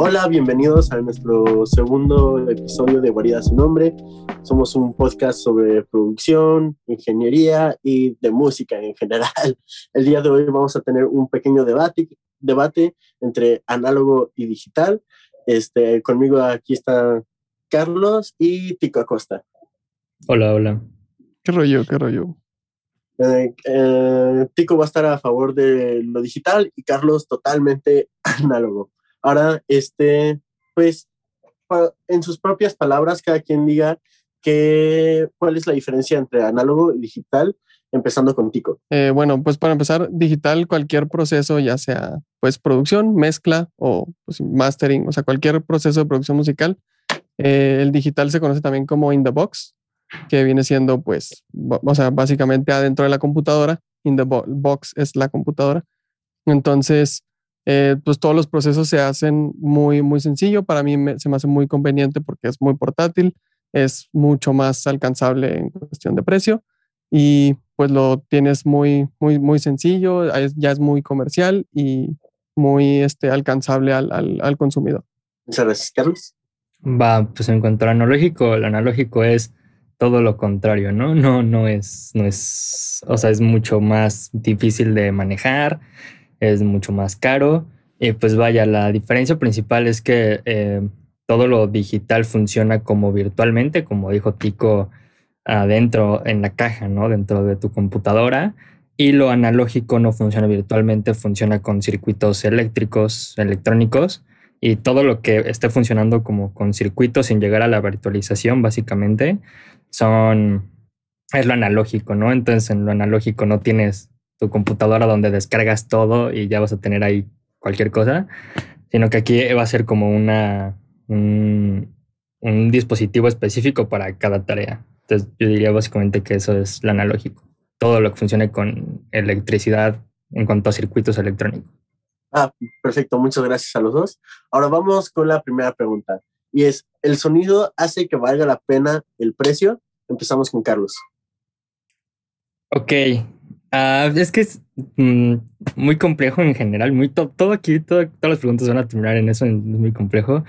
Hola, bienvenidos a nuestro segundo episodio de Guarida Su Nombre. Somos un podcast sobre producción, ingeniería y de música en general. El día de hoy vamos a tener un pequeño debate, debate entre análogo y digital. Este, conmigo aquí está Carlos y Tico Acosta. Hola, hola. ¿Qué rollo? ¿Qué rollo? Eh, eh, Tico va a estar a favor de lo digital y Carlos totalmente análogo. Ahora, este, pues, en sus propias palabras, cada quien diga que, cuál es la diferencia entre análogo y digital, empezando con Tico. Eh, bueno, pues para empezar, digital, cualquier proceso, ya sea pues producción, mezcla o pues, mastering, o sea, cualquier proceso de producción musical, el digital se conoce también como in the box, que viene siendo, pues, o sea, básicamente adentro de la computadora. In the box es la computadora. Entonces, eh, pues todos los procesos se hacen muy, muy sencillo. Para mí se me hace muy conveniente porque es muy portátil, es mucho más alcanzable en cuestión de precio y pues lo tienes muy, muy, muy sencillo, ya es muy comercial y muy este, alcanzable al, al, al consumidor. Muchas gracias, Carlos. Va, pues en cuanto al analógico, el analógico es todo lo contrario, ¿no? No, no es, no es, o sea, es mucho más difícil de manejar, es mucho más caro. Y pues vaya, la diferencia principal es que eh, todo lo digital funciona como virtualmente, como dijo Tico, adentro en la caja, ¿no? Dentro de tu computadora. Y lo analógico no funciona virtualmente, funciona con circuitos eléctricos, electrónicos. Y todo lo que esté funcionando como con circuitos sin llegar a la virtualización, básicamente, son, es lo analógico, ¿no? Entonces en lo analógico no tienes tu computadora donde descargas todo y ya vas a tener ahí cualquier cosa, sino que aquí va a ser como una, un, un dispositivo específico para cada tarea. Entonces yo diría básicamente que eso es lo analógico. Todo lo que funcione con electricidad en cuanto a circuitos electrónicos. Ah, perfecto. Muchas gracias a los dos. Ahora vamos con la primera pregunta y es, ¿el sonido hace que valga la pena el precio? Empezamos con Carlos. Ok, uh, es que es mm, muy complejo en general, muy todo aquí, todas las preguntas van a terminar en eso, es muy complejo.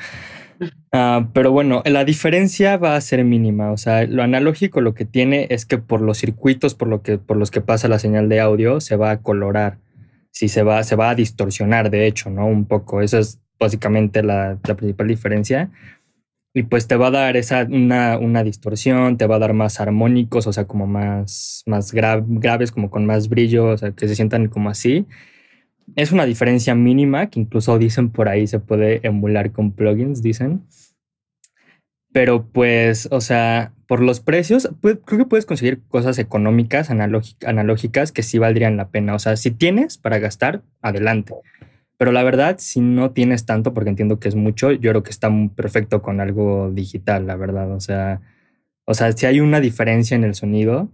Uh, pero bueno, la diferencia va a ser mínima. O sea, lo analógico lo que tiene es que por los circuitos por, lo que, por los que pasa la señal de audio se va a colorar. Si se va, se va a distorsionar, de hecho, ¿no? Un poco. Eso es básicamente la, principal diferencia. Y pues te va a dar esa, una, distorsión, te va a dar más armónicos, o sea, como más, más graves, como con más brillo, o sea, que se sientan como así. Es una diferencia mínima que incluso dicen por ahí se puede emular con plugins, dicen. Pero pues, o sea, por los precios, pues, creo que puedes conseguir cosas económicas, analógicas, que sí valdrían la pena. O sea, si tienes para gastar, adelante. Pero la verdad, si no tienes tanto, porque entiendo que es mucho, yo creo que está perfecto con algo digital, la verdad. O sea, o sea, si hay una diferencia en el sonido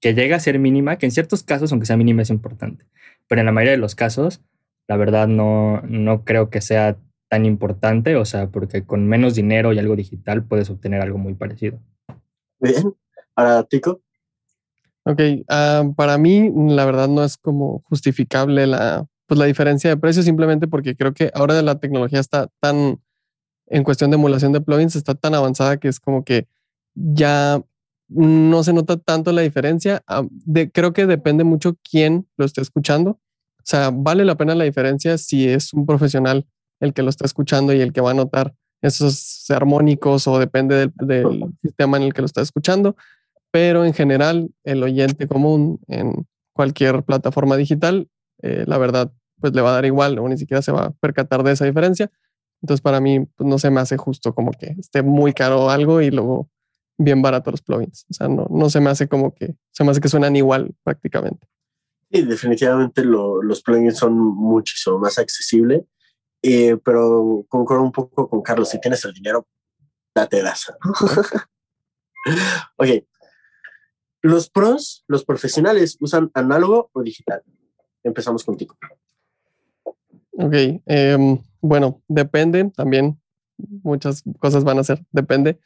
que llega a ser mínima, que en ciertos casos, aunque sea mínima, es importante. Pero en la mayoría de los casos, la verdad no, no creo que sea tan importante, o sea, porque con menos dinero y algo digital puedes obtener algo muy parecido. Bien, ahora Tico. Ok, ah, para mí la verdad no es como justificable la pues la diferencia de precio simplemente porque creo que ahora la tecnología está tan, en cuestión de emulación de plugins, está tan avanzada que es como que ya no se nota tanto la diferencia. Ah, de, creo que depende mucho quién lo esté escuchando. O sea, vale la pena la diferencia si es un profesional el que lo está escuchando y el que va a notar esos armónicos o depende del, del sistema en el que lo está escuchando. Pero en general, el oyente común en cualquier plataforma digital, eh, la verdad, pues le va a dar igual o ni siquiera se va a percatar de esa diferencia. Entonces para mí pues, no se me hace justo como que esté muy caro algo y luego bien barato los plugins. O sea, no, no se me hace como que, se me hace que suenan igual prácticamente. Sí, definitivamente los plugins son muchísimo más accesibles, eh, pero concuerdo un poco con Carlos, si tienes el dinero, date das. ok. Los pros, los profesionales, usan análogo o digital. Empezamos contigo. Ok, em, bueno, depende también, muchas cosas van a ser, depende,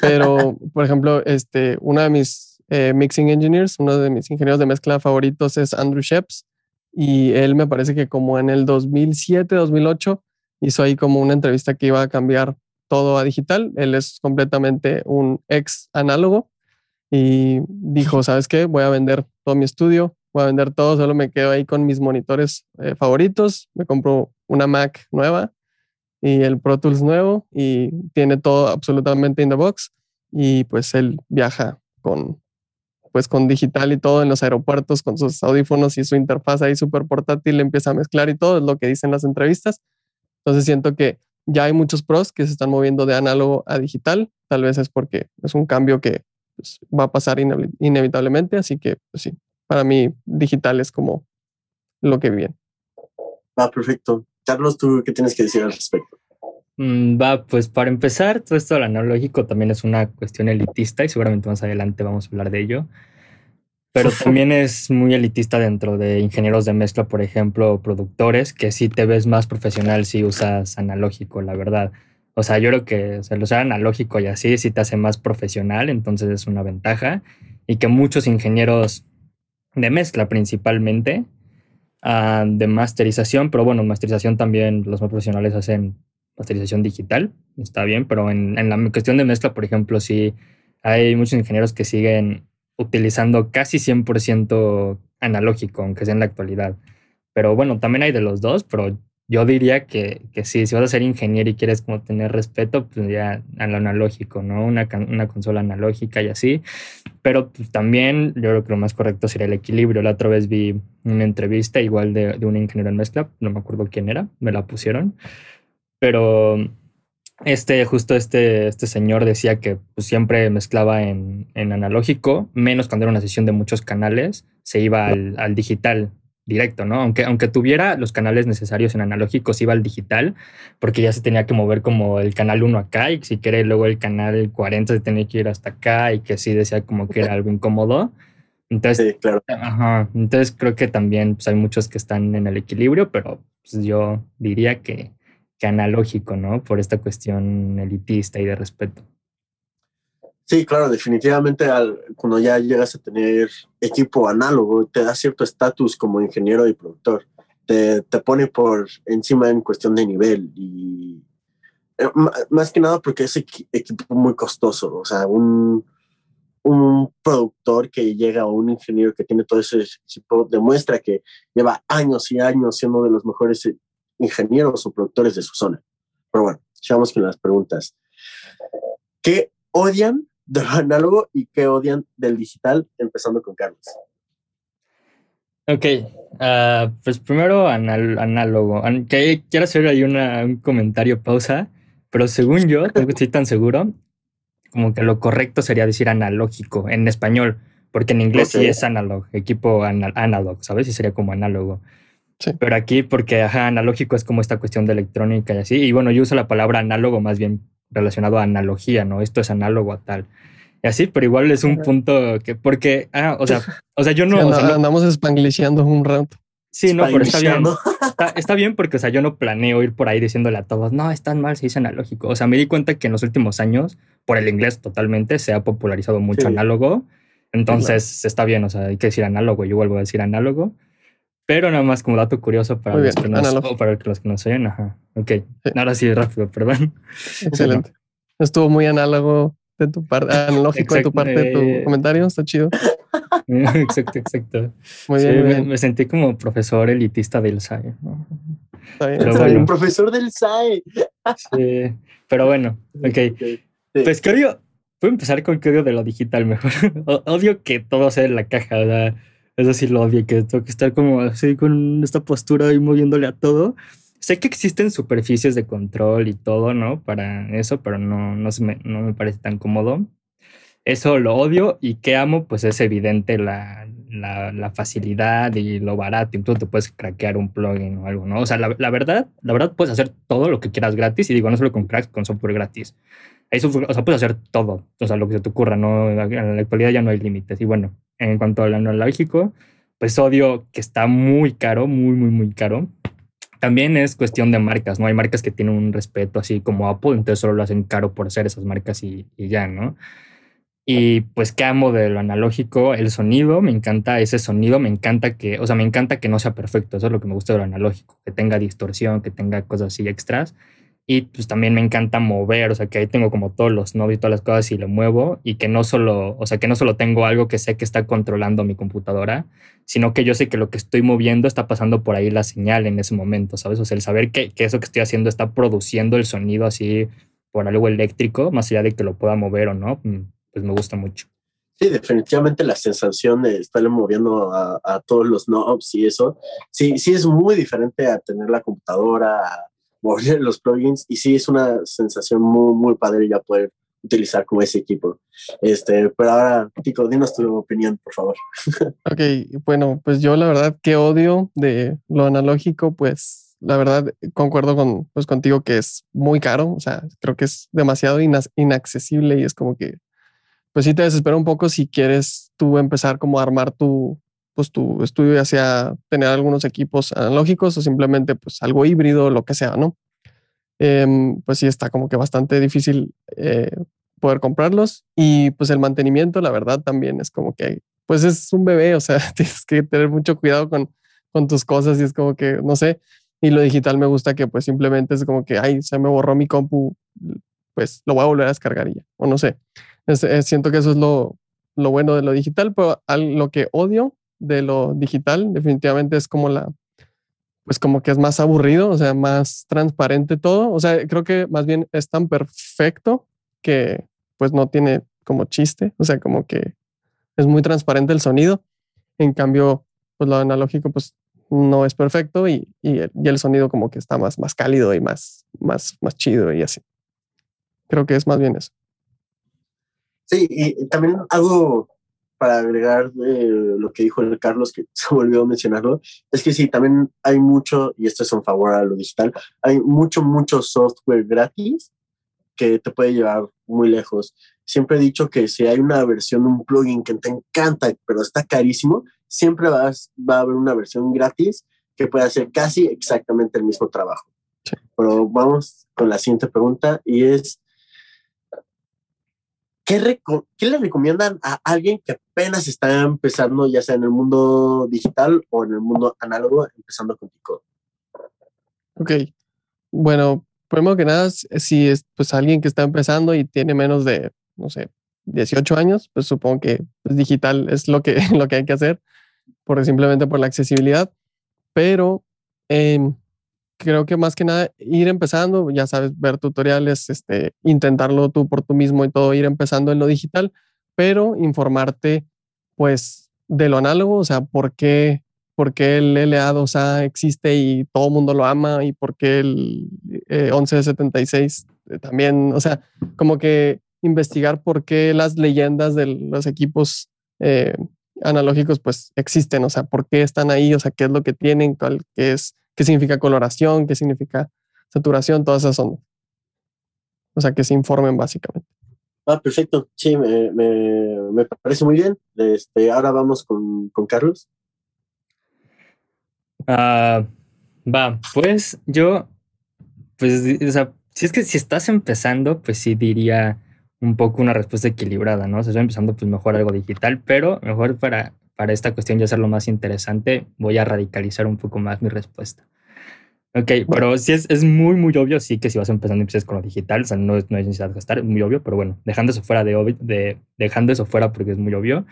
pero por ejemplo, este, uno de mis eh, mixing engineers, uno de mis ingenieros de mezcla favoritos es Andrew Sheps y él me parece que como en el 2007, 2008 hizo ahí como una entrevista que iba a cambiar todo a digital. Él es completamente un ex análogo y dijo, ¿sabes qué? Voy a vender todo mi estudio, voy a vender todo, solo me quedo ahí con mis monitores eh, favoritos, me compro una Mac nueva y el Pro Tools nuevo y tiene todo absolutamente in the box y pues él viaja con pues con digital y todo en los aeropuertos con sus audífonos y su interfaz ahí súper portátil empieza a mezclar y todo es lo que dicen las entrevistas. Entonces siento que ya hay muchos pros que se están moviendo de análogo a digital tal vez es porque es un cambio que pues, va a pasar inevitablemente así que pues sí para mí digital es como lo que viene va perfecto Carlos, ¿tú qué tienes que decir al respecto? Mm, va, pues para empezar, todo esto del analógico también es una cuestión elitista y seguramente más adelante vamos a hablar de ello. Pero también es muy elitista dentro de ingenieros de mezcla, por ejemplo, productores, que sí te ves más profesional si usas analógico, la verdad. O sea, yo creo que o usar analógico y así sí te hace más profesional, entonces es una ventaja. Y que muchos ingenieros de mezcla principalmente Ah, de masterización, pero bueno, masterización también los más profesionales hacen masterización digital, está bien, pero en, en la cuestión de mezcla, por ejemplo, sí hay muchos ingenieros que siguen utilizando casi 100% analógico, aunque sea en la actualidad. Pero bueno, también hay de los dos, pero yo diría que, que sí, si vas a ser ingeniero y quieres como tener respeto, pues ya a lo analógico, ¿no? Una, una consola analógica y así. Pero pues, también yo creo que lo más correcto sería el equilibrio. La otra vez vi una entrevista igual de, de un ingeniero en mezcla, no me acuerdo quién era, me la pusieron. Pero este, justo este, este señor decía que pues, siempre mezclaba en, en, analógico, menos cuando era una sesión de muchos canales, se iba al, al digital directo, ¿no? Aunque, aunque tuviera los canales necesarios en analógicos, iba al digital, porque ya se tenía que mover como el canal 1 acá y si quiere luego el canal 40 se tenía que ir hasta acá y que sí decía como que era algo incómodo. Entonces, sí, claro. ajá, entonces creo que también pues, hay muchos que están en el equilibrio, pero pues, yo diría que, que analógico, ¿no? Por esta cuestión elitista y de respeto. Sí, claro, definitivamente al, cuando ya llegas a tener equipo análogo, te da cierto estatus como ingeniero y productor. Te, te, pone por encima en cuestión de nivel y eh, más que nada porque es equipo muy costoso. O sea, un, un productor que llega o un ingeniero que tiene todo ese equipo demuestra que lleva años y años siendo de los mejores ingenieros o productores de su zona. Pero bueno, echamos con las preguntas. ¿Qué odian del análogo y qué odian del digital, empezando con Carlos. Ok, uh, pues primero anal análogo. Quiero hacer ahí una, un comentario pausa, pero según yo, no estoy tan seguro, como que lo correcto sería decir analógico en español, porque en inglés okay. sí es analog, equipo anal analog, ¿sabes? Y sería como análogo. Sí. Pero aquí, porque ajá, analógico es como esta cuestión de electrónica y así. Y bueno, yo uso la palabra análogo más bien relacionado a analogía, ¿no? Esto es análogo a tal. Y así, pero igual es un punto que, porque, ah, o sea, o sea, yo no. Sí, o sea, andamos un rato. Sí, no, pero está bien. Está, está, bien porque, o sea, yo no planeo ir por ahí diciéndole a todos, no, están mal, se dice analógico. O sea, me di cuenta que en los últimos años, por el inglés totalmente, se ha popularizado mucho sí. análogo. Entonces, claro. está bien, o sea, hay que decir análogo, yo vuelvo a decir análogo. Pero nada más como dato curioso para, los, bien, que nos, o para los que nos oyen. Ajá. Ok. Sí. Ahora sí, rápido, perdón. Excelente. Estuvo muy análogo de tu parte, analógico de tu parte de tu eh, comentario. Está chido. exacto, exacto. Muy bien, sí, muy me, bien. me, sentí como profesor elitista del SAE. ¿no? Está bien, Pero está bueno, bien. profesor del SAE. Sí. Pero bueno, ok. Okay. Sí. Pues que odio, voy a empezar con que odio de lo digital mejor. Odio que todo sea en la caja, o sea, eso sí lo odio, que tengo que estar como así con esta postura y moviéndole a todo. Sé que existen superficies de control y todo, ¿no? Para eso, pero no, no, me, no me parece tan cómodo. Eso lo odio y que amo, pues es evidente la, la, la facilidad y lo barato. Incluso te puedes craquear un plugin o algo, ¿no? O sea, la, la, verdad, la verdad puedes hacer todo lo que quieras gratis y digo, no solo con cracks, con software gratis. Eso, o sea, puedes hacer todo, o sea, lo que se te ocurra, ¿no? En la actualidad ya no hay límites. Y bueno, en cuanto al analógico, pues odio que está muy caro, muy, muy, muy caro. También es cuestión de marcas, ¿no? Hay marcas que tienen un respeto así como Apple, entonces solo lo hacen caro por ser esas marcas y, y ya, ¿no? Y pues qué amo de lo analógico, el sonido, me encanta ese sonido, me encanta que, o sea, me encanta que no sea perfecto, eso es lo que me gusta de lo analógico, que tenga distorsión, que tenga cosas así extras. Y pues también me encanta mover, o sea, que ahí tengo como todos los nodos y todas las cosas y lo muevo y que no solo, o sea, que no solo tengo algo que sé que está controlando mi computadora, sino que yo sé que lo que estoy moviendo está pasando por ahí la señal en ese momento, ¿sabes? O sea, el saber que, que eso que estoy haciendo está produciendo el sonido así por algo eléctrico, más allá de que lo pueda mover o no, mm, pues me gusta mucho. Sí, definitivamente la sensación de estarle moviendo a, a, todos los knobs y eso, sí, sí es muy diferente a tener la computadora, a mover los plugins y sí es una sensación muy, muy padre ya poder utilizar como ese equipo. Este, pero ahora, Tico, dinos tu opinión, por favor. Ok, bueno, pues yo la verdad que odio de lo analógico, pues la verdad concuerdo con, pues, contigo que es muy caro, o sea, creo que es demasiado inaccesible y es como que, pues sí te desespera un poco si quieres tú empezar como a armar tu, pues tu estudio ya sea tener algunos equipos analógicos o simplemente pues algo híbrido, lo que sea, ¿no? Em, pues sí está como que bastante difícil eh, poder comprarlos y pues el mantenimiento, la verdad, también es como que, pues es un bebé, o sea, tienes que tener mucho cuidado con, con tus cosas y es como que, no sé, y lo digital me gusta que pues simplemente es como que, ay, se me borró mi compu, pues lo voy a volver a descargar y ya, o no sé. siento que eso es lo, lo bueno de lo digital, pero lo que odio de lo digital definitivamente es como la, pues como que es más aburrido, o sea, más transparente todo. O sea, creo que más bien es tan perfecto que pues no tiene como chiste, o sea, como que es muy transparente el sonido. En cambio, pues lo analógico pues no es perfecto y, y, el, sonido como que está más, más cálido y más, más, más chido y así. Creo que es más bien eso. Sí, y también algo para agregar lo que dijo el Carlos, que se volvió a mencionarlo, es que sí, también hay mucho, y esto es en favor a lo digital, hay mucho, mucho software gratis que te puede llevar muy lejos. Siempre he dicho que si hay una versión de un plugin que te encanta, pero está carísimo, siempre vas, va a haber una versión gratis que puede hacer casi exactamente el mismo trabajo. Pero vamos con la siguiente pregunta y es, ¿qué, ¿qué, le recomiendan a alguien que apenas está empezando, ya sea en el mundo digital o en el mundo análogo, empezando con Tico? Ok, bueno, primero que nada, si es pues alguien que está empezando y tiene menos de, no sé, 18 años, pues supongo que pues, digital es lo que, lo que hay que hacer por, simplemente por la accesibilidad, pero eh, creo que más que nada ir empezando, ya sabes, ver tutoriales, este, intentarlo tú por tú mismo y todo, ir empezando en lo digital, pero informarte pues de lo análogo, o sea, por qué, por qué el LA2A existe y todo el mundo lo ama y por qué el eh, 1176 eh, también, o sea, como que investigar por qué las leyendas de los equipos eh, analógicos pues existen, o sea, por qué están ahí, o sea, qué es lo que tienen, cuál, qué es, qué significa coloración, qué significa saturación, todas esas son. O sea, que se informen básicamente. Ah, perfecto. Sí, me, me, parece muy bien. Este, ahora vamos con, con Carlos. Uh, va, pues yo, pues, o sea, si es que si estás empezando, pues sí diría un poco una respuesta equilibrada, ¿no? se está empezando pues mejor algo digital, pero mejor para, para esta cuestión ya hacerlo más interesante, voy a radicalizar un poco más mi respuesta. Ok, pero sí es, es, muy, muy obvio, sí, que si vas empezando empieces con lo digital, o sea, no, no hay necesidad de gastar, muy obvio, pero bueno, dejando eso fuera de, de dejando eso fuera porque es muy obvio,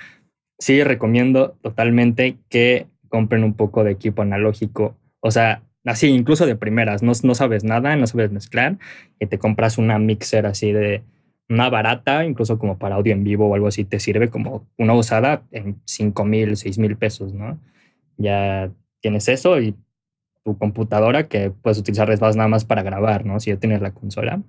sí recomiendo totalmente que compren un poco de equipo analógico, o sea, así, incluso de primeras, no, no sabes nada, no sabes mezclar, y te compras una mixer así de una barata, incluso como para audio en vivo o algo así, te sirve como una usada en 5 mil, 6 mil pesos, ¿no? Ya tienes eso y tu computadora que puedes utilizar más nada más para grabar, ¿no? Si ya tienes la consola,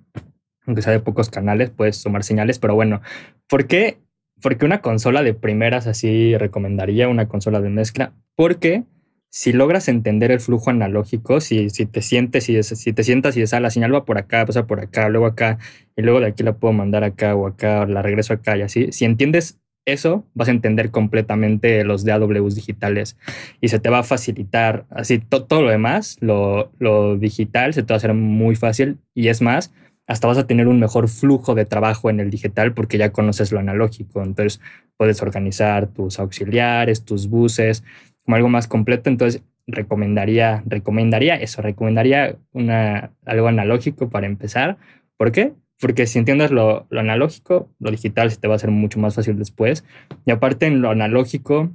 aunque sea de pocos canales, puedes tomar señales, pero bueno, ¿por qué? Porque una consola de primeras así recomendaría una consola de mezcla, porque si logras entender el flujo analógico, si, si te sientes, si, si te sientas y esa la señal va por acá, pasa por acá, luego acá, y luego de aquí la puedo mandar acá o acá, o la regreso acá y así, si entiendes eso, vas a entender completamente los DAWs digitales y se te va a facilitar así todo lo demás, lo, lo digital se te va a hacer muy fácil y es más, hasta vas a tener un mejor flujo de trabajo en el digital porque ya conoces lo analógico. Entonces puedes organizar tus auxiliares, tus buses, como algo más completo. Entonces recomendaría, recomendaría eso, recomendaría una, algo analógico para empezar. ¿Por qué? Porque si entiendes lo, lo analógico, lo digital se te va a hacer mucho más fácil después. Y aparte en lo analógico,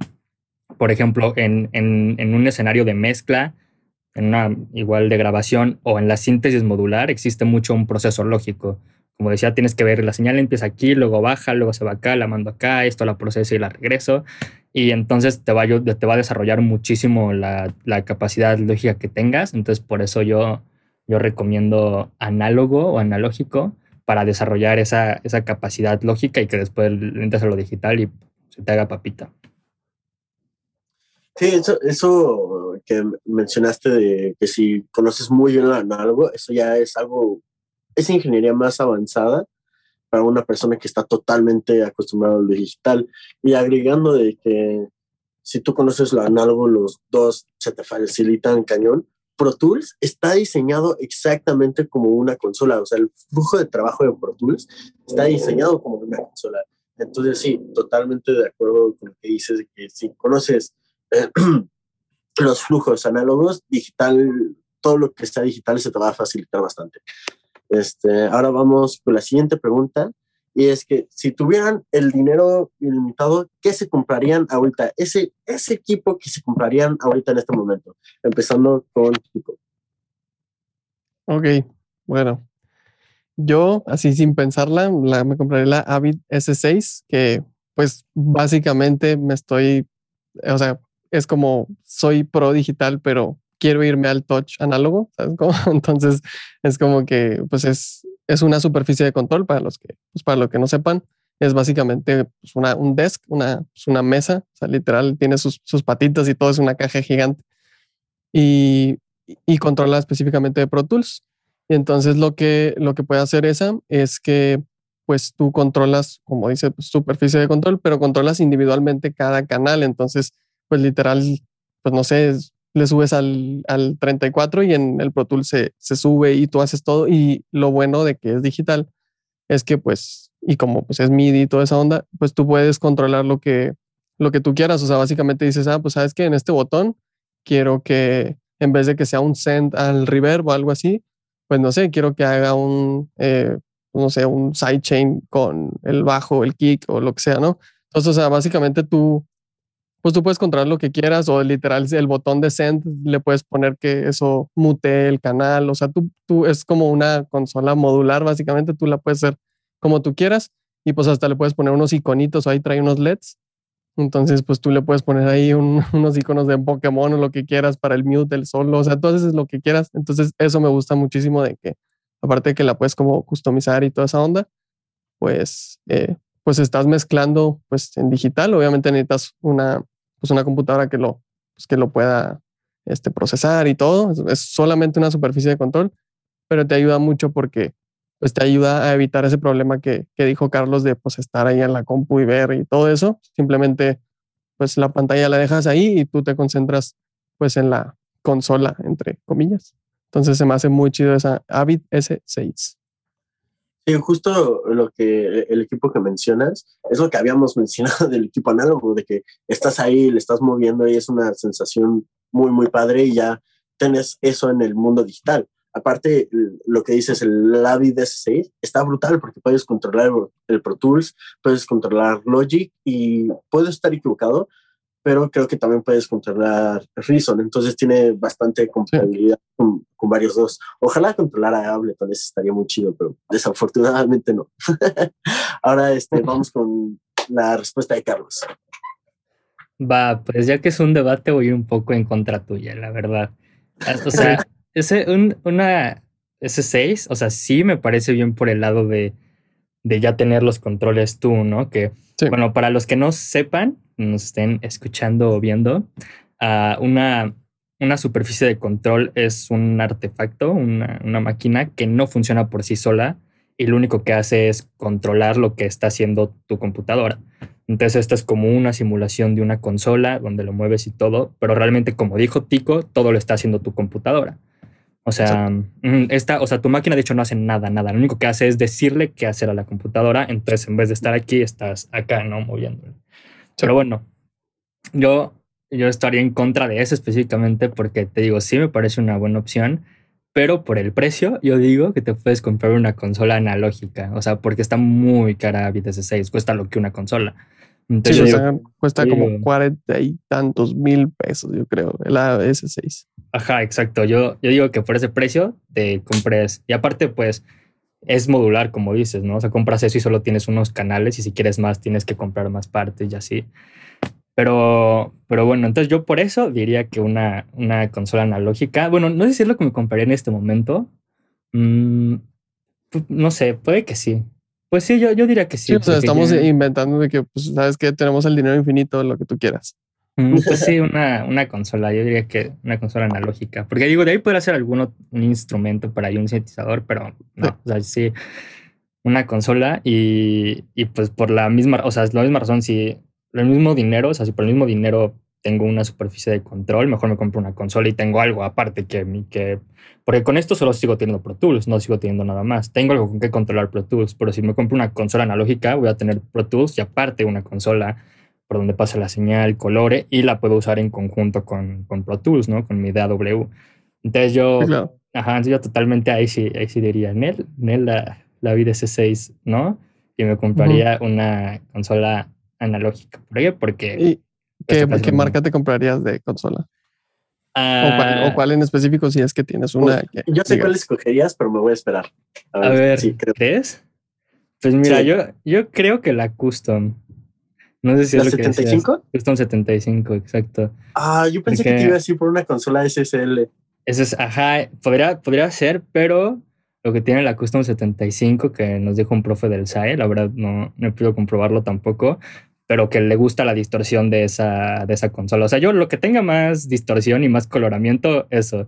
por ejemplo, en, en, en un escenario de mezcla, en una igual de grabación o en la síntesis modular existe mucho un proceso lógico. Como decía, tienes que ver la señal empieza aquí, luego baja, luego se va acá, la mando acá, esto la proceso y la regreso. Y entonces te va, te va a desarrollar muchísimo la, la, capacidad lógica que tengas. Entonces por eso yo, yo recomiendo análogo o analógico para desarrollar esa, esa capacidad lógica y que después entres a lo digital y se te haga papita. Sí, eso, eso que mencionaste de que si conoces muy bien el análogo, eso ya es algo, es ingeniería más avanzada para una persona que está totalmente acostumbrada a lo digital. Y agregando de que si tú conoces lo análogo, los dos se te facilitan cañón. Pro Tools está diseñado exactamente como una consola, o sea, el flujo de trabajo de Pro Tools está diseñado como una consola. Entonces, sí, totalmente de acuerdo con lo que dices, que si conoces los flujos análogos, digital, todo lo que sea digital se te va a facilitar bastante. Este, ahora vamos con la siguiente pregunta, y es que si tuvieran el dinero ilimitado, ¿qué se comprarían ahorita? Ese, ese equipo que se comprarían ahorita en este momento, empezando con Kiko. Ok, bueno. Yo, así sin pensarla, la, me compraré la Avid S6, que pues básicamente me estoy, o sea, es como soy pro digital, pero quiero irme al touch análogo, ¿sabes cómo? Entonces es como que pues es, es una superficie de control para los que, pues para los que no sepan, es básicamente pues, una, un desk, una, pues, una mesa, o sea, literal tiene sus, sus, patitas y todo es una caja gigante y, y controla específicamente de Pro Tools. Y entonces lo que, lo que puede hacer esa es que pues tú controlas, como dice, pues, superficie de control, pero controlas individualmente cada canal. Entonces, pues literal, pues no sé, le subes al, al 34 y en el Pro Tools se, se, sube y tú haces todo. Y lo bueno de que es digital es que pues, y como pues es MIDI y toda esa onda, pues tú puedes controlar lo que, lo que tú quieras. O sea, básicamente dices, ah, pues sabes que en este botón quiero que en vez de que sea un send al reverb o algo así, pues no sé, quiero que haga un, eh, no sé, un sidechain con el bajo, el kick o lo que sea, ¿no? Entonces, o sea, básicamente tú pues tú puedes controlar lo que quieras o literal el botón de send le puedes poner que eso mute el canal, o sea, tú, tú es como una consola modular, básicamente tú la puedes hacer como tú quieras y pues hasta le puedes poner unos iconitos ahí trae unos LEDs. Entonces, pues tú le puedes poner ahí unos iconos de Pokémon o lo que quieras para el mute, el solo, o sea, tú haces lo que quieras. Entonces, eso me gusta muchísimo de que, aparte de que la puedes como customizar y toda esa onda, pues, eh, pues estás mezclando pues en digital. Obviamente necesitas una, pues una computadora que lo, pues que lo pueda este, procesar y todo. Es, solamente una superficie de control, pero te ayuda mucho porque pues te ayuda a evitar ese problema que, que dijo Carlos de pues estar ahí en la compu y ver y todo eso. Simplemente pues la pantalla la dejas ahí y tú te concentras pues en la consola, entre comillas. Entonces se me hace muy chido esa Avid S6. Sí, justo lo que el equipo que mencionas es lo que habíamos mencionado del equipo análogo, de que estás ahí, le estás moviendo y es una sensación muy, muy padre y ya tienes eso en el mundo digital. Aparte, lo que dices, el Avid S6 está brutal porque puedes controlar el Pro Tools, puedes controlar Logic y puedes estar equivocado, pero creo que también puedes controlar Reason, entonces tiene bastante compatibilidad con, con, varios dos. Ojalá controlara Ableton, eso estaría muy chido, pero desafortunadamente no. Ahora este, vamos con la respuesta de Carlos. Va, pues ya que es un debate, voy un poco en contra tuya, la verdad. O sea, ese, un, una S6, o sea, sí me parece bien por el lado de, de ya tener los controles tú, ¿no? Que, sí. bueno, para los que no sepan, nos estén escuchando o viendo, uh, una, una superficie de control es un artefacto, una, una, máquina que no funciona por sí sola y lo único que hace es controlar lo que está haciendo tu computadora. Entonces, esta es como una simulación de una consola donde lo mueves y todo, pero realmente, como dijo Tico, todo lo está haciendo tu computadora. O sea, esta, o sea, tu máquina de hecho no hace nada, nada. Lo único que hace es decirle qué hacer a la computadora. Entonces, en vez de estar aquí, estás acá, ¿no? Moviéndolo. Pero bueno, yo, yo estaría en contra de eso específicamente porque te digo, sí me parece una buena opción, pero por el precio, yo digo que te puedes comprar una consola analógica. O sea, porque está muy cara VTC 6, cuesta lo que una consola. Entonces, sí, o sea, cuesta como cuarenta y tantos mil pesos, yo creo, la S6. Ajá, exacto. Yo, yo digo que por ese precio te compres. Y aparte, pues es modular, como dices, ¿no? O sea, compras eso y solo tienes unos canales y si quieres más tienes que comprar más partes y así. Pero, pero bueno, entonces yo por eso diría que una, una consola analógica, bueno, no sé si es lo que me compraría en este momento. Mm, pues, no sé, puede que sí. Pues sí, yo, yo diría que sí. o sea, estamos inventando de que, pues, sabes que tenemos el dinero infinito, lo que tú quieras. Mm, pues sí, una, una consola, yo diría que una consola analógica. Porque digo, de ahí puede ser algún un instrumento para ahí, un sintetizador, pero no, o sea, sí, una consola y, y, pues por la misma, o sea, es la misma razón, si el mismo dinero, o sea, si por el mismo dinero tengo una superficie de control, mejor me compro una consola y tengo algo aparte que, que porque con esto solo sigo teniendo Pro Tools, no sigo teniendo nada más. Tengo algo con que controlar Pro Tools, pero si me compro una consola analógica, voy a tener Pro Tools y aparte una consola por donde pasa la señal, colore, y la puedo usar en conjunto con, con Pro Tools, ¿no? Con mi DAW. Entonces yo, ajá, yo totalmente ahí sí, ahí sí diría, Nel, Nel la, la vida S6, ¿no? Y me compraría una consola analógica. ¿Por qué? Porque... ¿Y qué, ¿qué marca te comprarías de consola? o, cuál, en específico si es que tienes una. Pues, yo sé cuál escogerías, pero me voy a esperar. A ver, ¿crees? Pues mira, yo, yo creo que la Custom. No sé si es lo 75? Que Custom 75, exacto. Ah, yo pensé que te iba a decir por una consola SSL. Eso es, ajá, podría, podría ser, pero lo que tiene la Custom 75 que nos dijo un profe del SAE, la verdad no, no he podido comprobarlo tampoco, pero que le gusta la distorsión de esa, de esa consola. O sea, yo lo que tenga más distorsión y más coloramiento, eso.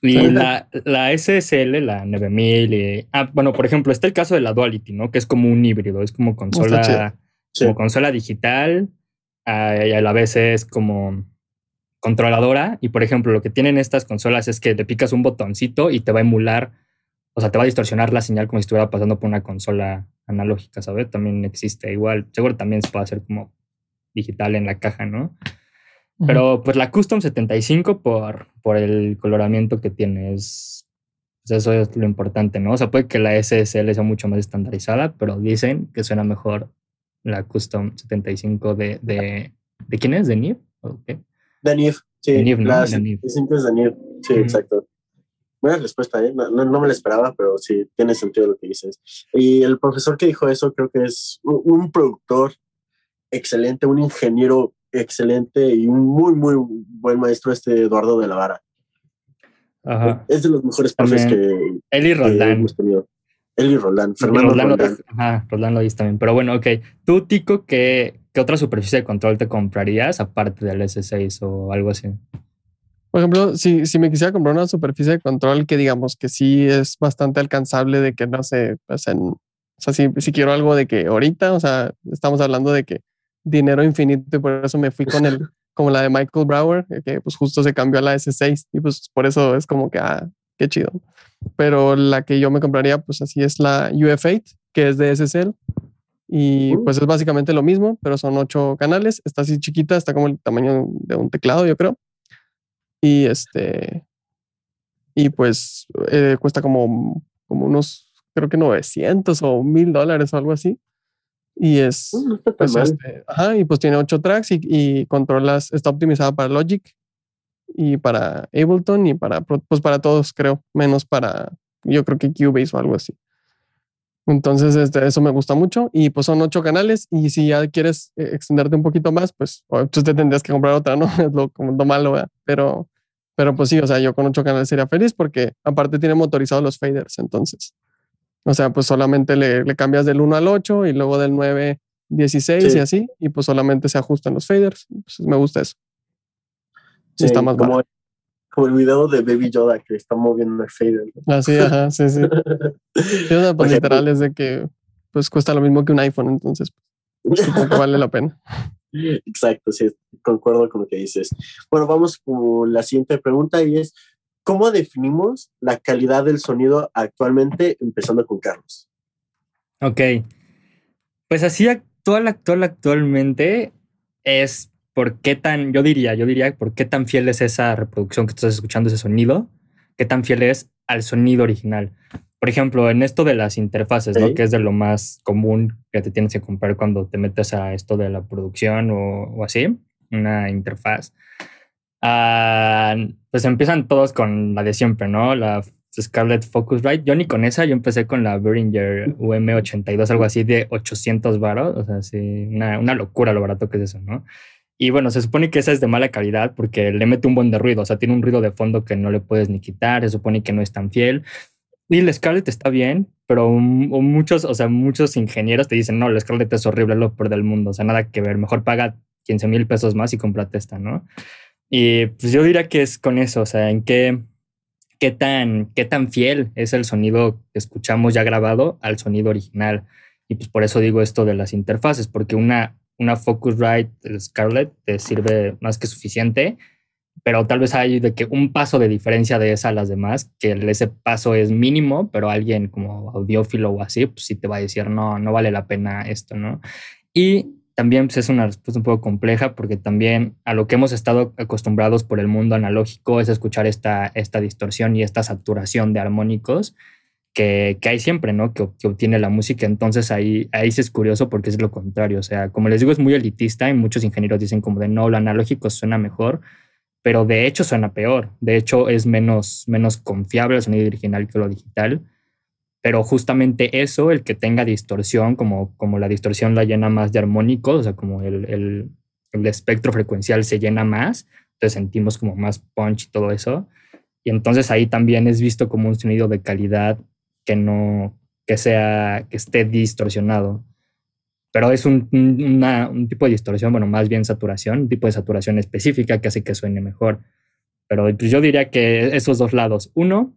Y la, la, SSL, la 9000, y, ah, bueno, por ejemplo, está el caso de la Duality, ¿no? Que es como un híbrido, es como consola, como consola digital, ah, y a la vez es como controladora. Y por ejemplo, lo que tienen estas consolas es que le picas un botoncito y te va a emular, o sea, te va a distorsionar la señal como si estuviera pasando por una consola analógica, ¿sabes? También existe igual. Seguro también se puede hacer como digital en la caja, ¿no? Pero pues la Custom 75 por, por el coloramiento que tiene es... Pues, eso es lo importante, ¿no? O sea, puede que la SSL sea mucho más estandarizada, pero dicen que suena mejor la Custom 75 de... ¿De, ¿de quién es? ¿De NIF? De NIF, sí. De NIF, ¿no? La 75 es de NIF, sí, exacto. Buena respuesta, ¿eh? no, no, me la esperaba, pero sí tiene sentido lo que dices. Y el profesor que dijo eso creo que es un, productor excelente, un ingeniero excelente y un muy, muy buen maestro este Eduardo de la Vara. Ajá. Es de los mejores profes que, Eli Roland. hemos tenido. Eli Roland, Fernando Roland. Roland. Ajá, Roland lo dice también. Pero bueno, ok. Tú, Tico, ¿qué, ¿qué otra superficie de control te comprarías aparte del S6 o algo así? Por ejemplo, si, si me quisiera comprar una superficie de control que digamos que sí es bastante alcanzable de que no sé, pues en, o sea, si, si quiero algo de que ahorita, o sea, estamos hablando de que dinero infinito y por eso me fui con el, como la de Michael Brower, que pues justo se cambió a la S6 y pues por eso es como que, ah, qué chido. Pero la que yo me compraría, pues así es la UF8, que es de SSL. Y uh. pues es básicamente lo mismo, pero son ocho canales. Está así chiquita, está como el tamaño de un teclado, yo creo. Y este, y pues eh, cuesta como, como unos, creo que 900 o 1000 dólares o algo así. Y es, uh, pues, este, ajá, y pues tiene ocho tracks y, y, controlas, está optimizada para Logic y para Ableton y para, pues para todos creo, menos para, yo creo que Cubase o algo así. Entonces, este, eso me gusta mucho y pues son ocho canales y si ya quieres eh, extenderte un poquito más, pues tú te tendrías que comprar otra, ¿no? Es lo, como lo malo, ¿verdad? Pero, pero pues sí, o sea, yo con ocho canales sería feliz porque aparte tiene motorizados los faders, entonces. O sea, pues solamente le, le cambias del 1 al 8 y luego del 9, 16 y así, y pues solamente se ajustan los faders. Pues me gusta eso. Sí, está más como, como el video de Baby Yoda que está moviendo el fader. Ah, sí, ajá, sí, sí. sí o sea, pues literal es de que pues cuesta lo mismo que un iPhone, entonces pues, supongo que vale la pena. Exacto, sí, concuerdo con lo que dices. Bueno, vamos con la siguiente pregunta y es, ¿cómo definimos la calidad del sonido actualmente, empezando con Carlos? Ok. Pues así actual, actual, actualmente es por qué tan, yo diría, yo diría, por qué tan fiel es esa reproducción que estás escuchando, ese sonido, qué tan fiel es al sonido original. Por ejemplo, en esto de las interfaces, ¿no? Que es de lo más común que te tienes que comprar cuando te metes a esto de la producción o, o así, una interfaz. Ah, pues empiezan todos con la de siempre, ¿no? La Scarlett Focusrite. Yo ni con esa, yo empecé con la Behringer UM82, algo así de 800 baros. O sea, sí, una, una, locura lo barato que es eso, ¿no? Y bueno, se supone que esa es de mala calidad porque le mete un buen de ruido. O sea, tiene un ruido de fondo que no le puedes ni quitar. Se supone que no es tan fiel. Y la Scarlett está bien, pero muchos, o sea, muchos ingenieros te dicen, no, la Scarlett es horrible, lo peor del mundo. O sea, nada que ver. Mejor paga 15 mil pesos más y cómprate esta, ¿no? Y pues yo diría que es con eso, o sea, en qué, qué, tan, qué tan fiel es el sonido que escuchamos ya grabado al sonido original. Y pues por eso digo esto de las interfaces, porque una, una Focusrite Scarlett te sirve más que suficiente, pero tal vez hay de que un paso de diferencia de esa a las demás, que ese paso es mínimo, pero alguien como audiófilo o así, pues sí te va a decir, no, no vale la pena esto, ¿no? Y también pues, es una respuesta un poco compleja porque también a lo que hemos estado acostumbrados por el mundo analógico es escuchar esta, esta distorsión y esta saturación de armónicos que, que hay siempre, ¿no? Que, que, obtiene la música. Entonces ahí, ahí sí es curioso porque es lo contrario. O sea, como les digo, es muy elitista y muchos ingenieros dicen como de no, lo analógico suena mejor, pero de hecho suena peor. De hecho es menos, menos confiable el sonido original que lo digital pero justamente eso, el que tenga distorsión, como, como la distorsión la llena más de armónicos, o sea, como el, el, el espectro frecuencial se llena más, entonces sentimos como más punch y todo eso. Y entonces ahí también es visto como un sonido de calidad que no, que sea, que esté distorsionado. Pero es un, una, un tipo de distorsión, bueno, más bien saturación, un tipo de saturación específica que hace que suene mejor. Pero pues yo diría que esos dos lados. Uno,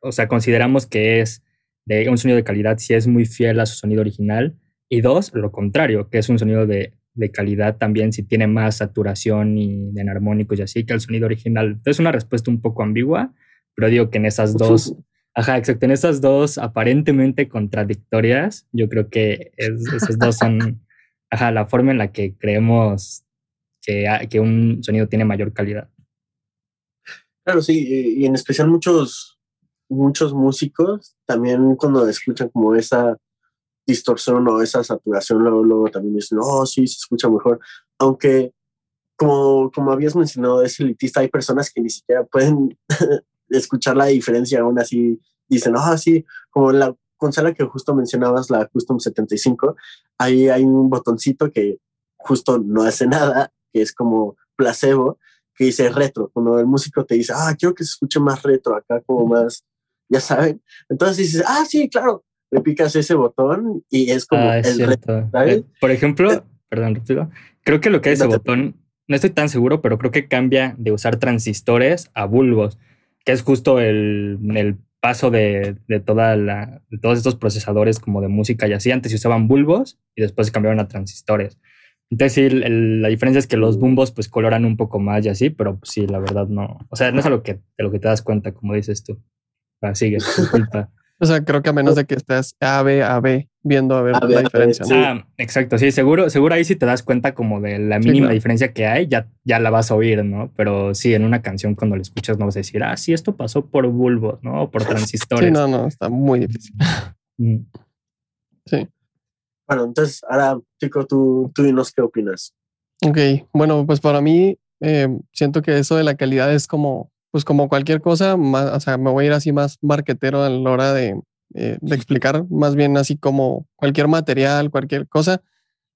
o sea, consideramos que es de un sonido de calidad si es muy fiel a su sonido original. Y dos, lo contrario, que es un sonido de, de calidad también si tiene más saturación y de enarmónicos y así que el sonido original. Es una respuesta un poco ambigua, pero digo que en esas dos, ajá, exacto, en esas dos aparentemente contradictorias, yo creo que es, esas dos son, ajá, la forma en la que creemos que, que un sonido tiene mayor calidad. Claro, sí, y en especial muchos muchos músicos también cuando escuchan como esa distorsión o esa saturación, luego, luego también dicen, oh, sí, se escucha mejor. Aunque, como, como habías mencionado, es elitista, hay personas que ni siquiera pueden escuchar la diferencia, aún así dicen, oh, sí, como la consola que justo mencionabas, la Custom 75, ahí hay un botoncito que justo no hace nada, que es como placebo, que dice retro. Cuando el músico te dice, ah, quiero que se escuche más retro, acá como más ya saben. Entonces dices, ah, sí, claro, le picas ese botón y es como ah, es el eh, Por ejemplo, eh, perdón, rápido, creo que lo que es ese botón, no estoy tan seguro, pero creo que cambia de usar transistores a bulbos, que es justo el, el paso de, de, toda la, de todos estos procesadores como de música y así. Antes se usaban bulbos y después se cambiaron a transistores. Entonces, sí, la diferencia es que los bumbos pues coloran un poco más y así, pero pues, sí, la verdad no. O sea, no es a lo que, de lo que te das cuenta, como dices tú. Ah, sigue, disculpa. o sea, creo que a menos de que estés A, B, A, B, viendo a ver la diferencia. Ah, exacto, sí, seguro, seguro ahí si te das cuenta como de la mínima diferencia que hay, ya, ya la vas a oír, ¿no? Pero sí, en una canción cuando la escuchas no vas a decir, ah, sí, esto pasó por bulbos, ¿no? O por transistores. sí, no, no, está muy difícil. Mm. Sí. Bueno, entonces, ahora, chico, tú, tú dinos qué opinas. Ok, bueno, pues para mí, eh, siento que eso de la calidad es como pues como cualquier cosa, más, o sea, me voy a ir así más marquetero a la hora de, eh, de explicar, más bien así como cualquier material, cualquier cosa,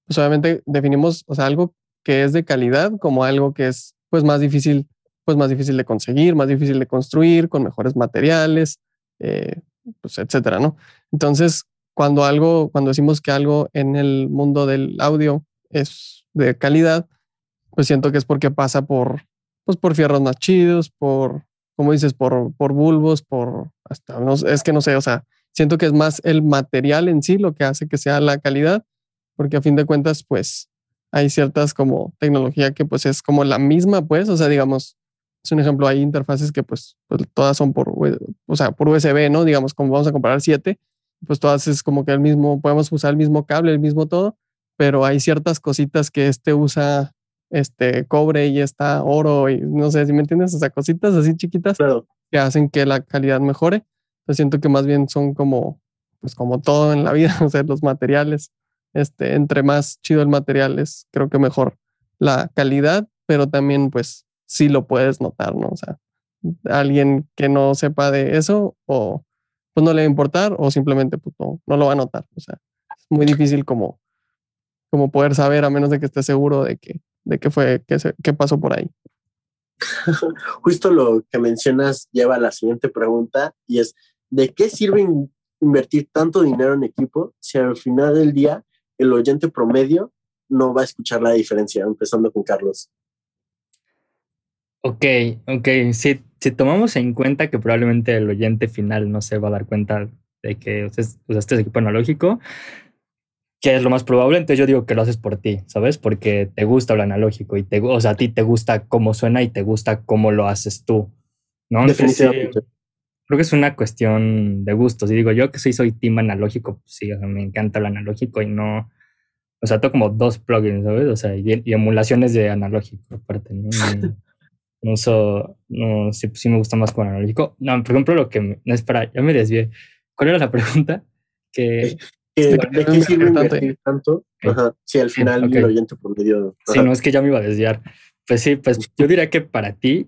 pues obviamente definimos, o sea, algo que es de calidad como algo que es pues más difícil, pues más difícil de conseguir, más difícil de construir, con mejores materiales, eh, pues etcétera, ¿no? Entonces, cuando algo, cuando decimos que algo en el mundo del audio es de calidad, pues siento que es porque pasa por pues por fierros más chidos, por, como dices, por, por bulbos, por hasta, no, es que no sé, o sea, siento que es más el material en sí lo que hace que sea la calidad, porque a fin de cuentas, pues hay ciertas como tecnología que pues es como la misma, pues, o sea, digamos, Es un ejemplo, hay interfaces que pues, pues todas son por, o sea, por USB, ¿no? Digamos, como vamos a comparar siete, pues todas es como que el mismo, podemos usar el mismo cable, el mismo todo, pero hay ciertas cositas que este usa este cobre y está oro y no sé si me entiendes, o sea, cositas así chiquitas que hacen que la calidad mejore. Yo siento que más bien son como, pues como todo en la vida, o sea, los materiales, este, entre más chido el material es, creo que mejor la calidad, pero también pues sí lo puedes notar, ¿no? O sea, alguien que no sepa de eso o pues no le va a importar o simplemente pues, no, no, lo va a notar. O sea, es muy difícil como, como poder saber a menos de que esté seguro de que, de qué fue, qué, qué pasó por ahí. Justo lo que mencionas lleva a la siguiente pregunta y es, ¿de qué sirve invertir tanto dinero en equipo si al final del día el oyente promedio no va a escuchar la diferencia? Empezando con Carlos. Ok, ok. Si, si tomamos en cuenta que probablemente el oyente final no se va a dar cuenta de que usaste equipo analógico, que es lo más probable, entonces yo digo que lo haces por ti, ¿sabes? Porque te gusta lo analógico y te, o sea, a ti te gusta cómo suena y te gusta cómo lo haces tú, ¿no? Definitivamente. Creo que es una cuestión de gustos. Y digo, yo que soy, soy team analógico, pues sí, me encanta lo analógico y no, o sea, tengo como dos plugins, ¿sabes? O sea, y, emulaciones de analógico aparte, ¿no? no uso, no, sí, sí, me gusta más con analógico. No, por ejemplo, lo que, no, espera, ya me desvié. ¿Cuál era la pregunta? Que... ¿De qué sirve invertir tanto? Ajá, sí, al final okay. el oyente por medio. Sí, no es que ya me iba a desviar. Pues sí, pues yo diría que para ti,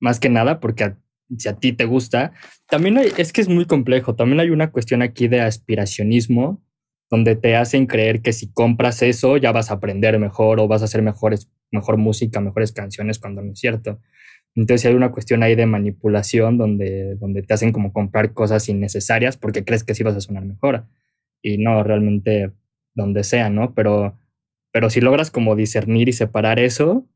más que nada, porque si a ti te gusta, también hay, es que es muy complejo. También hay una cuestión aquí de aspiracionismo, donde te hacen creer que si compras eso ya vas a aprender mejor o vas a hacer mejores, mejor música, mejores canciones, cuando no es cierto. Entonces hay una cuestión ahí de manipulación donde, donde te hacen como comprar cosas innecesarias porque crees que sí vas a sonar mejor y no realmente donde sea, ¿no? Pero, pero si logras como discernir y separar eso,